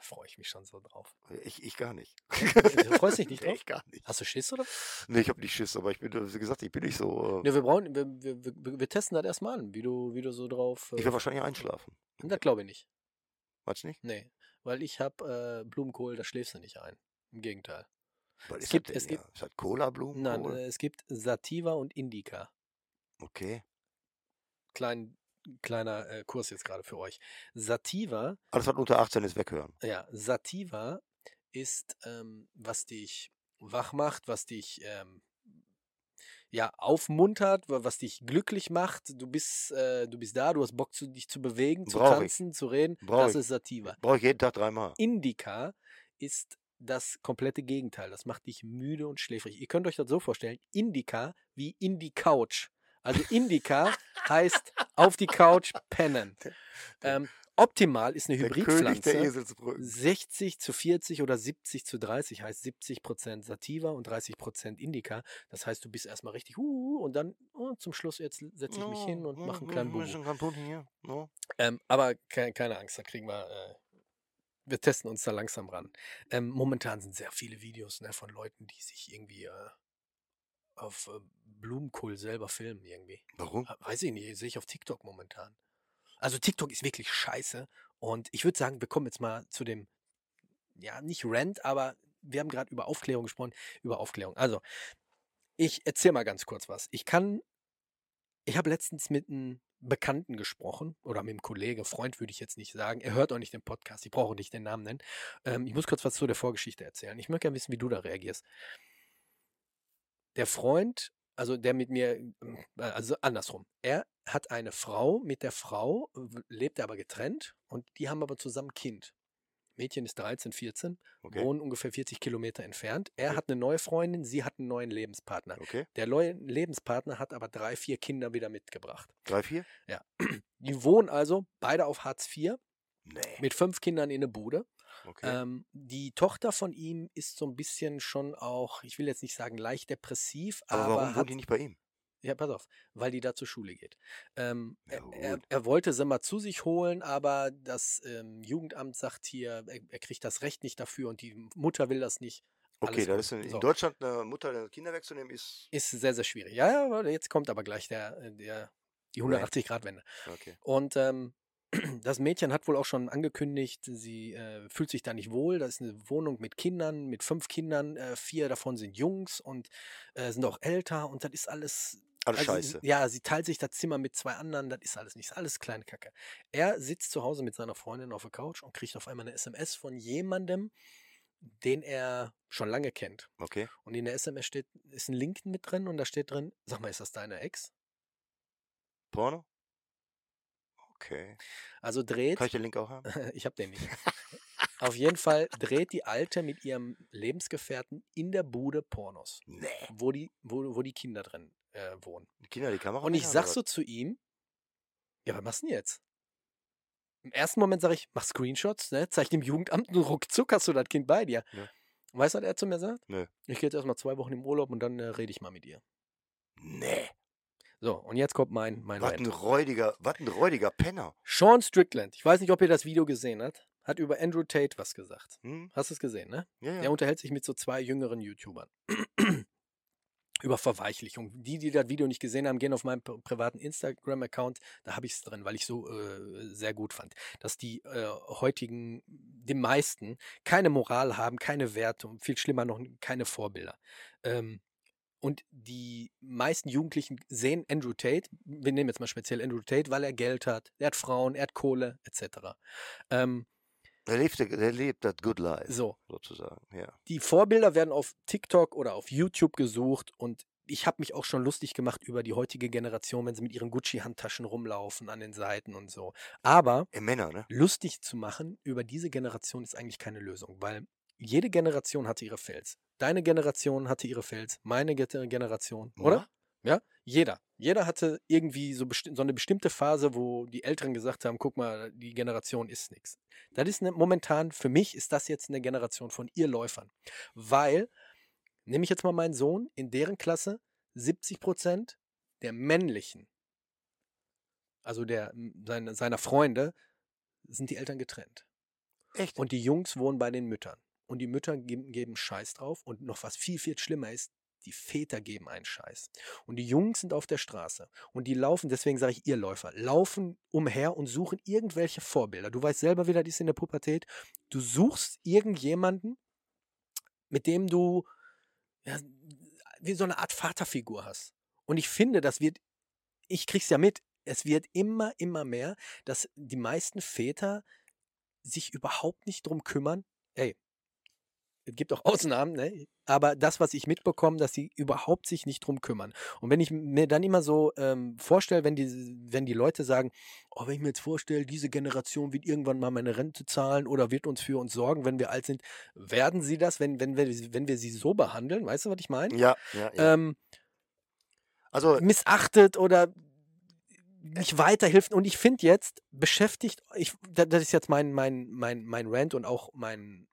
Speaker 2: Freue ich mich schon so drauf.
Speaker 1: Ich, ich gar nicht.
Speaker 2: Du freust dich nicht
Speaker 1: Nee,
Speaker 2: drauf?
Speaker 1: Ich gar nicht.
Speaker 2: Hast du Schiss oder?
Speaker 1: Nee, ich habe nicht Schiss, aber ich bin, wie gesagt, ich bin nicht so. Äh,
Speaker 2: Ne, wir brauchen, wir, wir, wir, testen das erstmal an, wie du, wie du so drauf.
Speaker 1: ich
Speaker 2: Äh,
Speaker 1: werde wahrscheinlich einschlafen.
Speaker 2: das glaube ich nicht.
Speaker 1: Weißt du nicht?
Speaker 2: Nee. Weil ich habe äh, Blumenkohl, da schläfst du nicht ein. Im Gegenteil.
Speaker 1: Was
Speaker 2: Es gibt- es
Speaker 1: denn?
Speaker 2: gibt-
Speaker 1: ja? Ist das Cola-Blumen?
Speaker 2: Nein, äh, es gibt Sativa und Indica.
Speaker 1: Okay.
Speaker 2: Klein, kleiner äh, Kurs jetzt gerade für euch. Sativa
Speaker 1: Alles, was unter 18 ist, weghören.
Speaker 2: Ja, Sativa ist, ähm, was dich wach macht, was dich ähm, ja, aufmuntert, wa- was dich glücklich macht. Du bist, äh, du bist da, du hast Bock, zu, dich zu bewegen, zu
Speaker 1: Brauch ich.
Speaker 2: tanzen, zu reden.
Speaker 1: Brauch
Speaker 2: das
Speaker 1: ich.
Speaker 2: ist Sativa.
Speaker 1: Brauche ich jeden Tag dreimal.
Speaker 2: Indica ist das komplette Gegenteil. Das macht dich müde und schläfrig. Ihr könnt euch das so vorstellen: Indica wie in die Couch. Also Indica heißt auf die Couch pennen. Ähm, optimal ist eine Hybridpflanze.
Speaker 1: Eselsbrücken.
Speaker 2: 60 zu 40 oder 70 zu 30 heißt 70% Sativa und 30% Indica. Das heißt, du bist erstmal richtig uh, und dann oh, zum Schluss jetzt setze ich mich hin und mache einen kleinen Bubu.
Speaker 1: Bubu.
Speaker 2: Ähm, aber ke keine Angst, da kriegen wir, äh, wir testen uns da langsam ran. Ähm, momentan sind sehr viele Videos ne, von Leuten, die sich irgendwie äh, auf äh, Blumenkohl selber filmen irgendwie.
Speaker 1: Warum?
Speaker 2: Weiß ich nicht, sehe ich auf TikTok momentan. Also TikTok ist wirklich scheiße. Und ich würde sagen, wir kommen jetzt mal zu dem, ja, nicht Rant, aber wir haben gerade über Aufklärung gesprochen, über Aufklärung. Also, ich erzähle mal ganz kurz was. Ich kann, ich habe letztens mit einem Bekannten gesprochen oder mit einem Kollege, Freund würde ich jetzt nicht sagen. Er hört auch nicht den Podcast, ich brauche nicht den Namen nennen. Ähm, ich muss kurz was zu der Vorgeschichte erzählen. Ich möchte gerne wissen, wie du da reagierst. Der Freund, also der mit mir, ähm, äh, also andersrum. Er hat eine Frau, mit der Frau lebt er aber getrennt und die haben aber zusammen ein Kind. Mädchen ist 13, 14,
Speaker 1: Okay.
Speaker 2: wohnen ungefähr 40 Kilometer entfernt. Er
Speaker 1: Okay.
Speaker 2: hat eine neue Freundin, sie hat einen neuen Lebenspartner.
Speaker 1: Okay.
Speaker 2: Der neue Lebenspartner hat aber drei, vier Kinder wieder mitgebracht.
Speaker 1: Drei, vier?
Speaker 2: Die wohnen also beide auf Hartz IV
Speaker 1: Nee.
Speaker 2: mit fünf Kindern in der Bude.
Speaker 1: Okay.
Speaker 2: Ähm, die Tochter von ihm ist so ein bisschen schon auch, ich will jetzt nicht sagen leicht depressiv,
Speaker 1: aber
Speaker 2: aber,
Speaker 1: warum wohnt die nicht bei ihm?
Speaker 2: ja, pass auf, weil die da zur Schule geht. Ähm,
Speaker 1: Ja,
Speaker 2: er, er, wollte sie mal zu sich holen, aber das ähm, Jugendamt sagt hier, er, er kriegt das Recht nicht dafür und die Mutter will das nicht.
Speaker 1: Okay,
Speaker 2: gut.
Speaker 1: ist in, in
Speaker 2: So.
Speaker 1: Deutschland eine Mutter eine Kinder wegzunehmen, ist.
Speaker 2: Ist sehr, sehr schwierig. Ja, ja, jetzt kommt aber gleich der, äh, der, die 180-Grad-Wende.
Speaker 1: Okay.
Speaker 2: Und ähm, das Mädchen hat wohl auch schon angekündigt, sie äh, fühlt sich da nicht wohl. Das ist eine Wohnung mit Kindern, mit fünf Kindern. Äh, vier davon sind Jungs und äh, sind auch älter. Und das ist alles.
Speaker 1: Alles
Speaker 2: also,
Speaker 1: scheiße.
Speaker 2: Ja, sie teilt sich das Zimmer mit zwei anderen. Das ist alles nicht. Alles kleine Kacke. Er sitzt zu Hause mit seiner Freundin auf der Couch und kriegt auf einmal eine SMS von jemandem, den er schon lange kennt.
Speaker 1: Okay.
Speaker 2: Und in der SMS steht, ist ein Link mit drin und da steht drin, sag mal, ist das deine Ex?
Speaker 1: Porno? Okay.
Speaker 2: Also dreht.
Speaker 1: Kann ich den Link auch haben?
Speaker 2: ich habe den nicht. Auf jeden Fall dreht die Alte mit ihrem Lebensgefährten in der Bude Pornos,
Speaker 1: Nee.
Speaker 2: wo die, wo, wo die Kinder drin äh, wohnen.
Speaker 1: Die Kinder die Kamera
Speaker 2: Und ich sag so zu ihm, ja, was machst du denn jetzt? Im ersten Moment sage ich, mach Screenshots, ne? zeig dem Jugendamt und ruckzuck hast du das Kind bei dir.
Speaker 1: Ja.
Speaker 2: Weißt du, was er zu mir sagt?
Speaker 1: Nö.
Speaker 2: Ich gehe jetzt erstmal zwei Wochen im Urlaub und dann äh, rede ich mal mit ihr.
Speaker 1: Nee.
Speaker 2: So, und jetzt kommt mein, mein
Speaker 1: Was ein räudiger, was ein räudiger Penner.
Speaker 2: Sean Strickland, ich weiß nicht, ob ihr das Video gesehen habt, hat über Andrew Tate was gesagt.
Speaker 1: Hm?
Speaker 2: Hast du es gesehen, ne?
Speaker 1: Ja, ja.
Speaker 2: Der unterhält sich mit so zwei jüngeren YouTubern. über Verweichlichung. Die, die das Video nicht gesehen haben, gehen auf meinen pri- privaten Instagram-Account. Da habe ich es drin, weil ich so äh, sehr gut fand, dass die äh, heutigen, die meisten, keine Moral haben, keine Werte und viel schlimmer noch keine Vorbilder. Ähm, und die meisten Jugendlichen sehen Andrew Tate, wir nehmen jetzt mal speziell Andrew Tate, weil er Geld hat, er hat Frauen, er hat Kohle, etc. Ähm,
Speaker 1: Der lebt, der lebt das Good Life,
Speaker 2: so,
Speaker 1: sozusagen. Ja.
Speaker 2: die Vorbilder werden auf TikTok oder auf YouTube gesucht und ich habe mich auch schon lustig gemacht über die heutige Generation, wenn sie mit ihren Gucci-Handtaschen rumlaufen an den Seiten und so. Aber
Speaker 1: Äh, Männer, ne?
Speaker 2: lustig zu machen über diese Generation ist eigentlich keine Lösung, weil jede Generation hatte ihre Fails. Deine Generation hatte ihre Fails, meine Ge- Generation, oder? Ja, jeder. Jeder hatte irgendwie so, so eine bestimmte Phase, wo die Älteren gesagt haben, guck mal, die Generation ist nichts. Das ist eine, momentan, für mich ist das jetzt eine Generation von Irrläufern. Weil, nehme ich jetzt mal meinen Sohn, in deren Klasse 70 Prozent der männlichen, also der, seine, seiner Freunde, sind die Eltern getrennt.
Speaker 1: Echt?
Speaker 2: Und die Jungs wohnen bei den Müttern. Und die Mütter geben, geben Scheiß drauf. Und noch was viel, viel schlimmer ist, die Väter geben einen Scheiß. Und die Jungs sind auf der Straße. Und die laufen, deswegen sage ich ihr Läufer, laufen umher und suchen irgendwelche Vorbilder. Du weißt selber, wie das ist in der Pubertät. Du suchst irgendjemanden, mit dem du ja, wie so eine Art Vaterfigur hast. Und ich finde, das wird, ich krieg's ja mit, es wird immer, immer mehr, dass die meisten Väter sich überhaupt nicht drum kümmern. Ey, es gibt auch Ausnahmen, ne? aber das, was ich mitbekomme, dass sie überhaupt sich nicht drum kümmern. Und wenn ich mir dann immer so ähm, vorstelle, wenn die, wenn die Leute sagen, oh, wenn ich mir jetzt vorstelle, diese Generation wird irgendwann mal meine Rente zahlen oder wird uns für uns sorgen, wenn wir alt sind, werden sie das, wenn, wenn, wir, wenn wir sie so behandeln, weißt du, was ich meine?
Speaker 1: Ja, ja, ja.
Speaker 2: Ähm,
Speaker 1: also,
Speaker 2: missachtet oder nicht weiterhilft. Und ich finde jetzt, beschäftigt, ich, da- das ist jetzt mein, mein, mein, mein Rant und auch mein,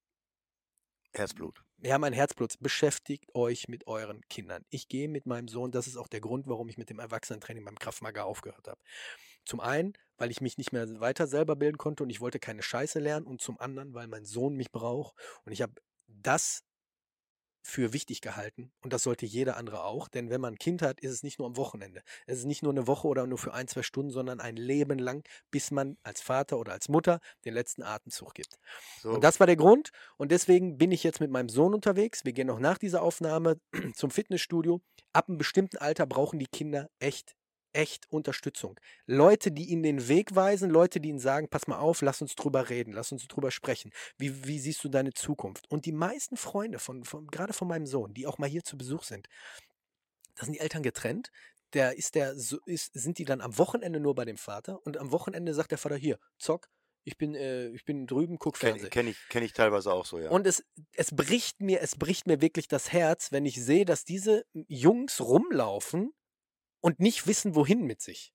Speaker 1: Herzblut.
Speaker 2: ja, mein Herzblut, beschäftigt euch mit euren Kindern. Ich gehe mit meinem Sohn, das ist auch der Grund, warum ich mit dem Erwachsenentraining beim Krav Maga aufgehört habe. Zum einen, weil ich mich nicht mehr weiter selber bilden konnte und ich wollte keine Scheiße lernen und zum anderen, weil mein Sohn mich braucht und ich habe das für wichtig gehalten und das sollte jeder andere auch, denn wenn man ein Kind hat, ist es nicht nur am Wochenende. Es ist nicht nur eine Woche oder nur für ein, zwei Stunden, sondern ein Leben lang, bis man als Vater oder als Mutter den letzten Atemzug gibt.
Speaker 1: So,
Speaker 2: Und das war der Grund. Und deswegen bin ich jetzt mit meinem Sohn unterwegs. Wir gehen noch nach dieser Aufnahme zum Fitnessstudio. Ab einem bestimmten Alter brauchen die Kinder echt, echt Unterstützung. Leute, die ihnen den Weg weisen, Leute, die ihnen sagen, pass mal auf, lass uns drüber reden, lass uns drüber sprechen. Wie, wie siehst du deine Zukunft? Und die meisten Freunde, von, von, gerade von meinem Sohn, die auch mal hier zu Besuch sind, da sind die Eltern getrennt. Der ist der, so ist, sind die dann am Wochenende nur bei dem Vater und am Wochenende sagt der Vater, hier, zock, ich bin, äh, ich bin drüben, guck
Speaker 1: kenne
Speaker 2: Fernsehen.
Speaker 1: kenn ich, kenn ich teilweise auch so, ja.
Speaker 2: Und es, es bricht mir, es bricht mir wirklich das Herz, wenn ich sehe, dass diese Jungs rumlaufen und nicht wissen, wohin mit sich.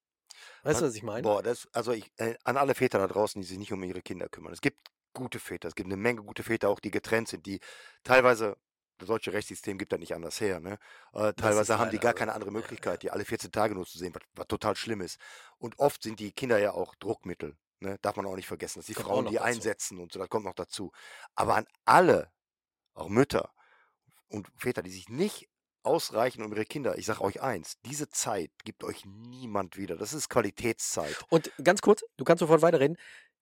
Speaker 2: Weißt du, was ich meine?
Speaker 1: Boah, das, also ich, äh, an alle Väter da draußen, die sich nicht um ihre Kinder kümmern. Es gibt gute Väter, es gibt eine Menge gute Väter auch, die getrennt sind, die teilweise, das deutsche Rechtssystem gibt da nicht anders her, ne? Äh, teilweise haben die gar keine andere. Möglichkeit, die alle 14 Tage nur zu sehen, was, was total schlimm ist. Und oft sind die Kinder ja auch Druckmittel, ne? Darf man auch nicht vergessen, dass die
Speaker 2: Kommt
Speaker 1: Frauen die
Speaker 2: dazu.
Speaker 1: einsetzen und so, das kommt noch dazu. Aber an alle, auch Mütter und Väter, die sich nicht ausreichen um ihre Kinder, ich sage euch eins, diese Zeit gibt euch niemand wieder. Das ist Qualitätszeit.
Speaker 2: Und ganz kurz, du kannst sofort weiterreden.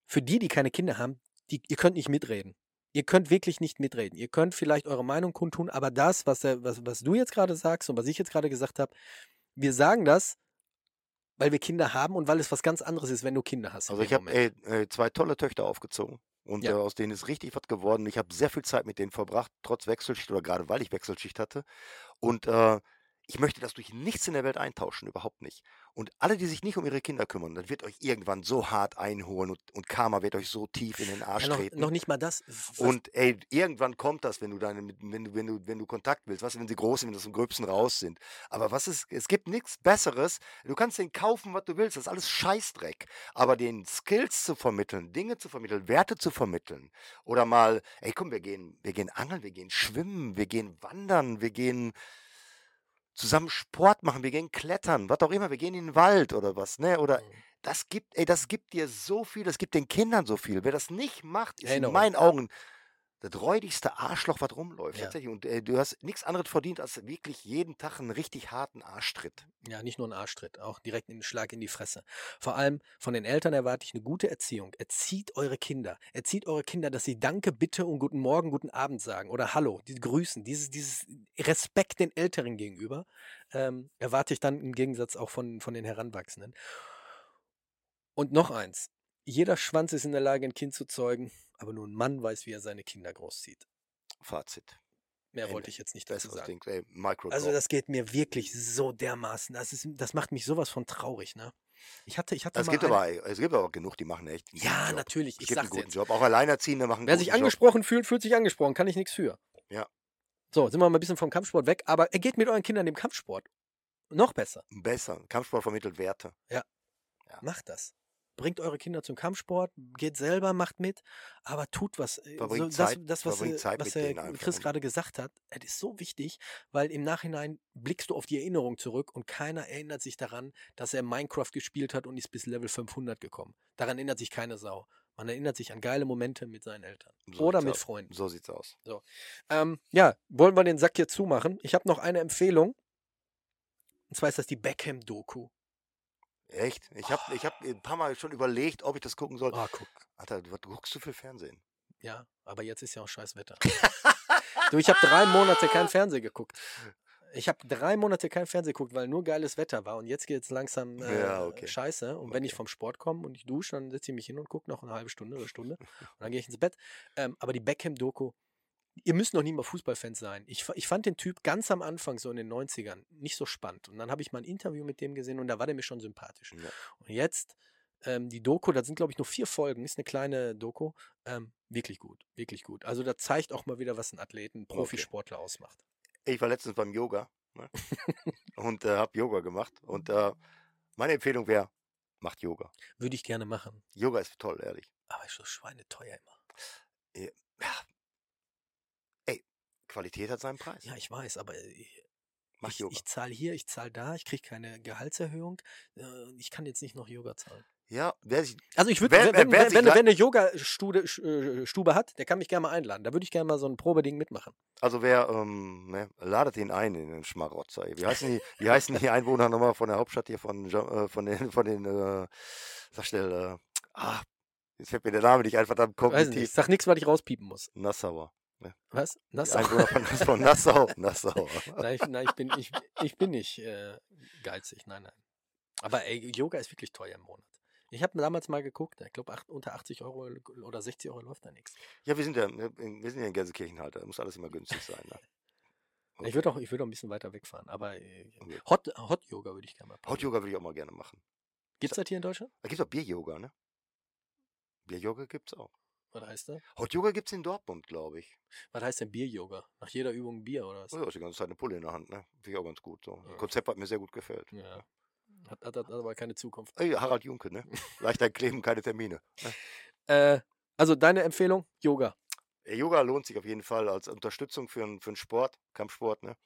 Speaker 2: Für die, die keine Kinder haben, die, ihr könnt nicht mitreden. Ihr könnt wirklich nicht mitreden. Ihr könnt vielleicht eure Meinung kundtun, aber das, was, was, was du jetzt gerade sagst und was ich jetzt gerade gesagt habe, wir sagen das, weil wir Kinder haben und weil es was ganz anderes ist, wenn du Kinder hast.
Speaker 1: Also ich habe äh, zwei tolle Töchter aufgezogen und
Speaker 2: Ja.
Speaker 1: äh, aus denen ist richtig was geworden. Ich habe sehr viel Zeit mit denen verbracht, trotz Wechselschicht oder gerade weil ich Wechselschicht hatte. Und äh, ich möchte das durch nichts in der Welt eintauschen, überhaupt nicht. Und alle, die sich nicht um ihre Kinder kümmern, das wird euch irgendwann so hart einholen und, und Karma wird euch so tief in den Arsch
Speaker 2: ja, noch,
Speaker 1: treten.
Speaker 2: noch nicht mal das.
Speaker 1: Und ey, irgendwann kommt das, wenn du deine, wenn du, wenn du, wenn du Kontakt willst, was, wenn sie groß sind, wenn das im Gröbsten raus sind. Aber was ist, es gibt nichts Besseres. Du kannst den kaufen, was du willst. Das ist alles Scheißdreck. Aber den Skills zu vermitteln, Dinge zu vermitteln, Werte zu vermitteln. Oder mal, ey, komm, wir gehen, wir gehen angeln, wir gehen schwimmen, wir gehen wandern, wir gehen zusammen Sport machen, wir gehen klettern, was auch immer, wir gehen in den Wald oder was, ne? Oder
Speaker 2: Mhm.
Speaker 1: das gibt, ey, das gibt dir so viel, das gibt den Kindern so viel. Wer das nicht macht, ist in
Speaker 2: Erinnerung.
Speaker 1: meinen Augen das räudigste Arschloch, was rumläuft.
Speaker 2: Ja.
Speaker 1: Tatsächlich. Und äh, du hast nichts anderes verdient, als wirklich jeden Tag einen richtig harten Arschtritt.
Speaker 2: Ja, nicht nur ein Arschtritt, auch direkt einen Schlag in die Fresse. Vor allem von den Eltern erwarte ich eine gute Erziehung. Erzieht eure Kinder. Erzieht eure Kinder, dass sie Danke, Bitte und Guten Morgen, Guten Abend sagen oder Hallo, die grüßen. Dieses, dieses Respekt den Älteren gegenüber ähm, erwarte ich dann im Gegensatz auch von, von den Heranwachsenden. Und noch eins. Jeder Schwanz ist in der Lage, ein Kind zu zeugen, aber nur ein Mann weiß, wie er seine Kinder großzieht.
Speaker 1: Fazit.
Speaker 2: Mehr
Speaker 1: Ende.
Speaker 2: wollte ich jetzt nicht dazu sagen.
Speaker 1: Ding.
Speaker 2: Also das geht mir wirklich so dermaßen. Das, ist, das macht mich sowas von traurig, ne? Ich hatte, ich hatte
Speaker 1: es, gibt
Speaker 2: eine,
Speaker 1: aber, es gibt aber genug, die machen echt
Speaker 2: Ja,
Speaker 1: Job.
Speaker 2: natürlich,
Speaker 1: Es
Speaker 2: ich
Speaker 1: gibt einen guten
Speaker 2: jetzt.
Speaker 1: Job. Auch Alleinerziehende machen
Speaker 2: Wer sich
Speaker 1: Job.
Speaker 2: angesprochen fühlt, fühlt sich angesprochen, kann ich nichts für.
Speaker 1: Ja.
Speaker 2: So, sind wir mal ein bisschen vom Kampfsport weg, aber er geht mit euren Kindern im Kampfsport. Noch besser.
Speaker 1: Besser. Kampfsport vermittelt Werte.
Speaker 2: Macht das. Bringt eure Kinder zum Kampfsport, geht selber, macht mit, aber tut was. Äh, das,
Speaker 1: Zeit-
Speaker 2: das, was,
Speaker 1: verbringt
Speaker 2: äh,
Speaker 1: Zeit
Speaker 2: was der Chris
Speaker 1: und-
Speaker 2: gerade gesagt hat, es ist so wichtig, weil im Nachhinein blickst du auf die Erinnerung zurück und keiner erinnert sich daran, dass er Minecraft gespielt hat und ist bis Level 500 gekommen. Daran erinnert sich keine Sau. Man erinnert sich an geile Momente mit seinen Eltern
Speaker 1: So
Speaker 2: oder mit
Speaker 1: aus.
Speaker 2: Freunden.
Speaker 1: So sieht's aus.
Speaker 2: Ähm, ja, wollen wir den Sack hier zumachen? Ich habe noch eine Empfehlung. Und zwar ist das die Beckham-Doku.
Speaker 1: Echt? Ich habe ich hab ein paar Mal schon überlegt, ob ich das gucken soll.
Speaker 2: Ah, guck.
Speaker 1: Alter, du, du guckst zu viel Fernsehen.
Speaker 2: Ja, aber jetzt ist ja auch scheiß Wetter. Du, ich habe drei Monate kein Fernsehen geguckt. Ich habe drei Monate kein Fernsehen geguckt, weil nur geiles Wetter war. Und jetzt geht es langsam äh,
Speaker 1: Ja, okay.
Speaker 2: scheiße. Und wenn ich
Speaker 1: Okay.
Speaker 2: vom Sport komme und ich dusche, dann setze ich mich hin und gucke noch eine halbe Stunde oder Stunde. Und dann gehe ich ins Bett. Ähm, aber die Beckham-Doku, ihr müsst noch nie mal Fußballfans sein. Ich, ich fand den Typ ganz am Anfang, so in den 90ern, nicht so spannend. Und dann habe ich mal ein Interview mit dem gesehen und da war der mir schon sympathisch.
Speaker 1: Ja.
Speaker 2: Und jetzt ähm, die Doku, das sind glaube ich nur vier Folgen, ist eine kleine Doku, ähm, wirklich gut, wirklich gut. Also da zeigt auch mal wieder, was ein Athleten, ein Profisportler ausmacht.
Speaker 1: Ich war letztens beim Yoga ne? und äh, habe Yoga gemacht. Und äh, meine Empfehlung wäre, macht Yoga.
Speaker 2: Würde ich gerne machen,
Speaker 1: Yoga ist toll, ehrlich.
Speaker 2: aber ist so schweineteuer immer.
Speaker 1: Qualität hat seinen Preis.
Speaker 2: Ja, ich weiß, aber ich,
Speaker 1: Mach
Speaker 2: ich,
Speaker 1: Yoga.
Speaker 2: ich zahle hier, ich zahle da, ich kriege keine Gehaltserhöhung. Äh, ich kann jetzt nicht noch Yoga zahlen.
Speaker 1: ja, wer sich,
Speaker 2: Also ich würde, wenn,
Speaker 1: wer-
Speaker 2: wenn,
Speaker 1: wer
Speaker 2: wenn, wenn, eine Yoga-Stube äh, Stube hat, der kann mich gerne mal einladen. Da würde ich gerne mal so ein Probeding mitmachen.
Speaker 1: also wer, ähm, ne, ladet ihn ein in den Schmarotzer. Wie heißen die, wie heißen die Einwohner nochmal von der Hauptstadt hier von, äh, von den, von den, äh, sag schnell, äh, ah, jetzt fällt mir der Name nicht ein, verdammt
Speaker 2: Weiß nicht,
Speaker 1: kognitiv.
Speaker 2: sag nichts, was ich rauspiepen muss.
Speaker 1: Nassauer.
Speaker 2: Was?
Speaker 1: Die
Speaker 2: Nassau?
Speaker 1: Einwohner von, von Nassau. Nassau.
Speaker 2: nein, ich, nein, ich bin, ich, ich bin nicht äh, geizig, nein, nein. Aber ey, Yoga ist wirklich teuer im Monat. Ich habe damals mal geguckt, ich glaube unter 80 Euro oder 60 Euro läuft da nichts.
Speaker 1: Ja, wir sind ja, ne, wir sind ja in Gelsenkirchen halt, da muss alles immer günstig sein. Ne?
Speaker 2: Ich würde auch, ich würd auch ein bisschen weiter wegfahren, aber äh,
Speaker 1: Okay.
Speaker 2: Hot, Hot Yoga würde ich gerne mal
Speaker 1: Hot Yoga würde ich auch mal gerne machen.
Speaker 2: Gibt es das hier in Deutschland?
Speaker 1: Da gibt es auch Bier-Yoga, ne? Bier-Yoga gibt es auch.
Speaker 2: Was heißt das?
Speaker 1: Hot Yoga gibt es in Dortmund, glaube ich.
Speaker 2: Was heißt denn Bier-Yoga? Nach jeder Übung Bier oder was?
Speaker 1: Ja, ist die ganze Zeit eine Pulle in der Hand, ne? Finde ich auch ganz gut. So.
Speaker 2: Ja.
Speaker 1: Das Konzept hat mir sehr gut gefällt.
Speaker 2: Ja. Hat, hat, hat aber keine Zukunft.
Speaker 1: Ey, Harald Junke, ne? Leicht einkleben, keine Termine.
Speaker 2: Äh, also deine Empfehlung? Yoga.
Speaker 1: Ey, Yoga lohnt sich auf jeden Fall als Unterstützung für, einen- für einen Sport, Kampfsport, ne?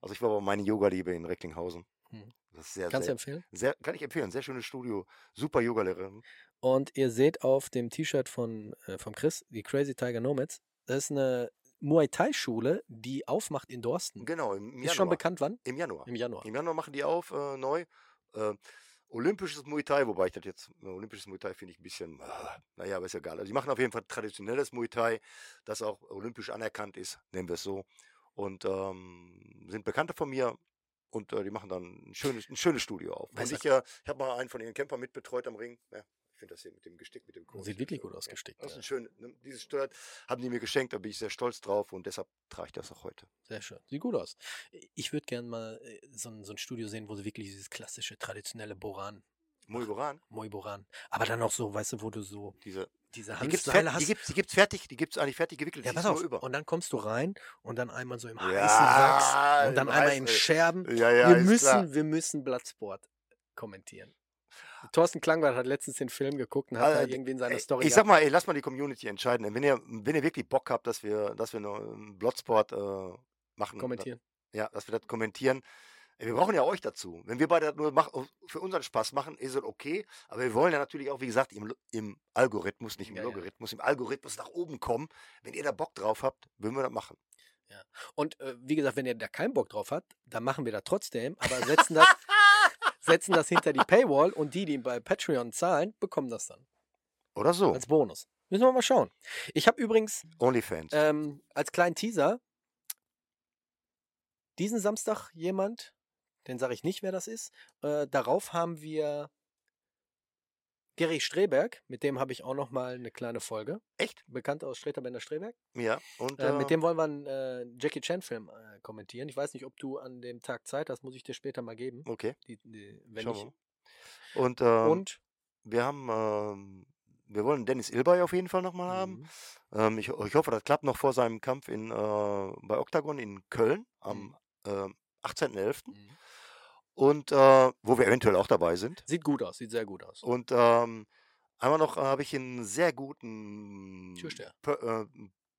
Speaker 1: Also ich war bei meine Yoga-Liebe in Recklinghausen.
Speaker 2: Hm.
Speaker 1: Das ist sehr,
Speaker 2: Kannst du
Speaker 1: sehr,
Speaker 2: empfehlen?
Speaker 1: sehr, kann ich empfehlen. Sehr schönes Studio. Super Yoga-Lehrerin.
Speaker 2: Und ihr seht auf dem T-Shirt von, äh, von Chris, die Crazy Tiger Nomads, das ist eine Muay Thai-Schule, die aufmacht in Dorsten.
Speaker 1: Genau, im Januar.
Speaker 2: Ist schon bekannt wann?
Speaker 1: Im Januar.
Speaker 2: Im Januar.
Speaker 1: Im Januar machen die auf, äh, neu. Äh, Olympisches Muay Thai, wobei ich das jetzt, äh, Olympisches Muay Thai finde ich ein bisschen, äh, naja, aber ist ja egal. Also die machen auf jeden Fall traditionelles Muay Thai, das auch olympisch anerkannt ist, nennen wir es so. Und ähm, sind Bekannte von mir und äh, die machen dann ein schönes, ein schönes Studio auf. Und
Speaker 2: du-
Speaker 1: ich, äh, ich habe mal einen von ihren Campern mitbetreut am Ring. Ja, ich finde das hier mit dem Gestick, mit dem Kurs.
Speaker 2: Sieht wirklich gut aus,
Speaker 1: ja,
Speaker 2: gestickt,
Speaker 1: Das ist
Speaker 2: ja.
Speaker 1: ein schön, ne, dieses Steuert haben die mir geschenkt, da bin ich sehr stolz drauf und deshalb trage ich das auch heute.
Speaker 2: Sehr schön. Sieht gut aus. Ich würde gerne mal äh, so ein, so ein Studio sehen, wo sie wirklich dieses klassische, traditionelle Boran,
Speaker 1: Muay Boran,
Speaker 2: Moi Boran, aber dann auch so, weißt du, wo du so
Speaker 1: diese,
Speaker 2: diese
Speaker 1: fer-
Speaker 2: hast.
Speaker 1: die gibt's, die gibt's fertig, die gibt's eigentlich fertig gewickelt,
Speaker 2: ja, pass auf.
Speaker 1: über.
Speaker 2: Und dann kommst du rein und dann einmal so im heißen
Speaker 1: Ja,
Speaker 2: Wachs und dann
Speaker 1: im
Speaker 2: einmal
Speaker 1: heißen-
Speaker 2: in Scherben.
Speaker 1: Ja, ja,
Speaker 2: wir müssen,
Speaker 1: klar.
Speaker 2: wir müssen Bloodsport kommentieren. Thorsten Klangwart hat letztens den Film geguckt und hat da
Speaker 1: Äh,
Speaker 2: irgendwie in seiner
Speaker 1: Ey,
Speaker 2: Story.
Speaker 1: Ich sag mal, ey, lass mal die Community entscheiden. Wenn ihr, wenn ihr wirklich Bock habt, dass wir, dass wir einen Bloodsport äh, machen,
Speaker 2: kommentieren.
Speaker 1: ja, dass wir das kommentieren. Wir brauchen ja euch dazu. Wenn wir beide das nur mach, für unseren Spaß machen, ist es okay. Aber wir wollen ja natürlich auch, wie gesagt, im, im Algorithmus, nicht im
Speaker 2: Ja, ja.
Speaker 1: Logarithmus, im Algorithmus nach oben kommen. Wenn ihr da Bock drauf habt, würden wir das machen.
Speaker 2: Und äh, wie gesagt, wenn ihr da keinen Bock drauf habt, dann machen wir das trotzdem, aber setzen das, setzen das hinter die Paywall und die, die bei Patreon zahlen, bekommen das dann
Speaker 1: Oder so.
Speaker 2: als Bonus. Müssen wir mal schauen. Ich habe übrigens
Speaker 1: Onlyfans.
Speaker 2: ähm, als kleinen Teaser diesen Samstag jemand, den sage ich nicht, wer das ist. Äh, darauf haben wir Gary Streberg, mit dem habe ich auch noch mal eine kleine Folge.
Speaker 1: Echt?
Speaker 2: Bekannt aus Streterbender Streberg.
Speaker 1: Ja. Und,
Speaker 2: Äh, mit dem wollen wir einen äh, Jackie Chan-Film äh, kommentieren. Ich weiß nicht, ob du an dem Tag Zeit hast, muss ich dir später mal geben.
Speaker 1: Okay.
Speaker 2: Die, die, wenn
Speaker 1: Schauen
Speaker 2: ich,
Speaker 1: wir. Und, ähm,
Speaker 2: und
Speaker 1: wir haben, ähm, wir wollen Dennis Ilbay auf jeden Fall nochmal haben.
Speaker 2: Mhm.
Speaker 1: Ähm, ich, ich hoffe, das klappt noch vor seinem Kampf in, äh, bei Octagon in Köln am äh, 18.11.
Speaker 2: Mhm.
Speaker 1: Und äh, wo wir eventuell auch dabei sind.
Speaker 2: Sieht gut aus, sieht sehr gut aus.
Speaker 1: Und ähm, einmal noch äh, habe ich einen sehr guten
Speaker 2: Türsteher.
Speaker 1: Per, äh,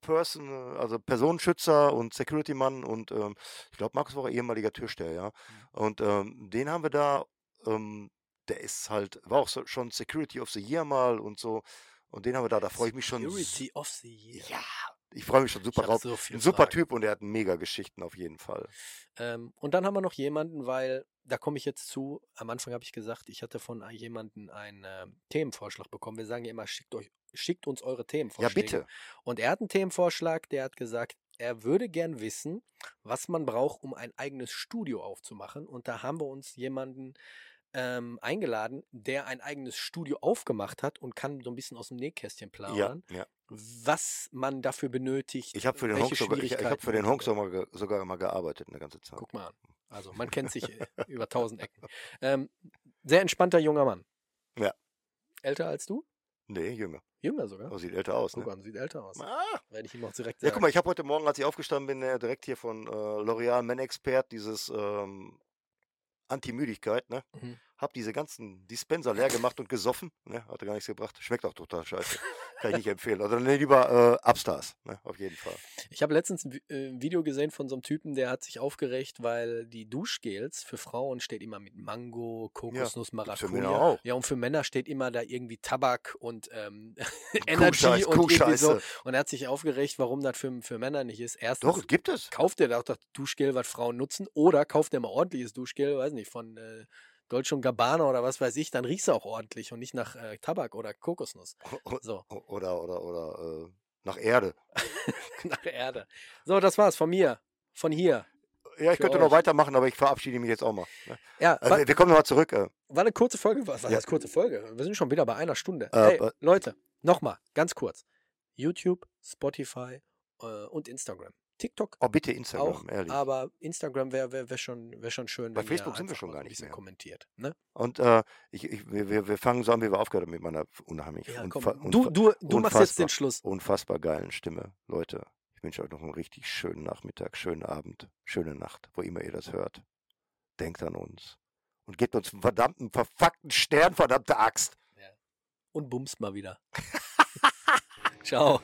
Speaker 1: Person, also Personenschützer und Security-Mann und ähm, ich glaube, Markus war auch ehemaliger Türsteher, ja. Und ähm, den haben wir da, ähm, der ist halt, war auch so, schon Security of the Year mal und so. Und den haben wir da, da freue ich mich schon.
Speaker 2: Security of the Year.
Speaker 1: Ja, ich freue mich schon super drauf.
Speaker 2: so
Speaker 1: Ein super
Speaker 2: Fragen.
Speaker 1: Typ und er hat mega Geschichten auf jeden Fall.
Speaker 2: Ähm, und dann haben wir noch jemanden, weil da komme ich jetzt zu. Am Anfang habe ich gesagt, ich hatte von jemandem einen ähm, Themenvorschlag bekommen. Wir sagen ja immer, schickt euch, schickt uns eure
Speaker 1: Ja,
Speaker 2: Themenvorschläge.
Speaker 1: bitte.
Speaker 2: Und er hat einen Themenvorschlag, der hat gesagt, er würde gern wissen, was man braucht, um ein eigenes Studio aufzumachen. Und da haben wir uns jemanden ähm, eingeladen, der ein eigenes Studio aufgemacht hat und kann so ein bisschen aus dem Nähkästchen
Speaker 1: Ja,
Speaker 2: plaudern,
Speaker 1: ja.
Speaker 2: was man dafür benötigt,
Speaker 1: Ich habe für den Honk sogar, ich, ich für den Honk sogar, sogar mal gearbeitet eine ganze Zeit.
Speaker 2: Guck mal an. Also man kennt sich äh, über tausend Ecken. Ähm, sehr entspannter junger Mann.
Speaker 1: Ja.
Speaker 2: Älter als du?
Speaker 1: Nee, jünger.
Speaker 2: Jünger sogar.
Speaker 1: Aber sieht älter aus,
Speaker 2: Guck
Speaker 1: ne?
Speaker 2: an, sieht älter aus.
Speaker 1: Ah.
Speaker 2: Werde ich ihm auch direkt
Speaker 1: Ja,
Speaker 2: sagen.
Speaker 1: guck mal, ich habe heute Morgen, als ich aufgestanden bin, äh, direkt hier von äh, L'Oreal Men Expert dieses ähm, Anti-Müdigkeit, ne?
Speaker 2: Mhm.
Speaker 1: Hab diese ganzen Dispenser leer gemacht und gesoffen, ne? Hatte gar nichts gebracht. Schmeckt auch total scheiße. Kann ich nicht empfehlen. Oder nee, lieber äh, Upstars, ne? Auf jeden Fall.
Speaker 2: Ich habe letztens ein äh, ein Video gesehen von so einem Typen, der hat sich aufgeregt, weil die Duschgels für Frauen steht immer mit Mango, Kokosnuss,
Speaker 1: für Männer
Speaker 2: Maracuja.
Speaker 1: auch.
Speaker 2: Ja, und für Männer steht immer da irgendwie Tabak und ähm, Energy und irgendwie so. Und er hat sich aufgeregt, warum das für, für Männer nicht ist. Erstens,
Speaker 1: Doch, gibt es.
Speaker 2: kauft ihr doch das Duschgel, was Frauen nutzen, oder kauft ihr mal ordentliches Duschgel, weiß nicht, von äh, Dolce und Gabbana oder was weiß ich, dann riechst du auch ordentlich und nicht nach äh, Tabak oder Kokosnuss. So,
Speaker 1: Oder, oder, oder äh, nach Erde.
Speaker 2: nach Erde. So, das war's von mir. Von hier.
Speaker 1: Ja, ich könnte
Speaker 2: euch.
Speaker 1: noch weitermachen, aber ich verabschiede mich jetzt auch mal. Ne?
Speaker 2: Ja,
Speaker 1: Äh,
Speaker 2: wa-
Speaker 1: wir, kommen nochmal zurück. Äh,
Speaker 2: war eine kurze Folge. Was was
Speaker 1: Ja.
Speaker 2: heißt kurze Folge? Wir sind schon wieder bei einer Stunde.
Speaker 1: Äh,
Speaker 2: hey, Leute, nochmal, ganz kurz. YouTube, Spotify äh, und Instagram. TikTok
Speaker 1: oh, bitte Instagram,
Speaker 2: auch,
Speaker 1: ehrlich.
Speaker 2: aber Instagram wäre wär, wär schon, wär schon schön,
Speaker 1: Bei Facebook sind wir schon gar nicht mehr.
Speaker 2: kommentiert. Ne?
Speaker 1: Und äh, ich, ich, wir, wir fangen so an, wie wir aufgehört haben mit meiner unheimlich
Speaker 2: Ja,
Speaker 1: unfa.
Speaker 2: Du, du, du machst jetzt den Schluss.
Speaker 1: unfassbar geilen Stimme. Leute, ich wünsche euch noch einen richtig schönen Nachmittag, schönen Abend, schöne Nacht, wo immer ihr das hört. Denkt an uns. Und gebt uns einen verdammten, verfuckten Stern, verdammte Axt.
Speaker 2: Und bumst mal wieder. Ciao.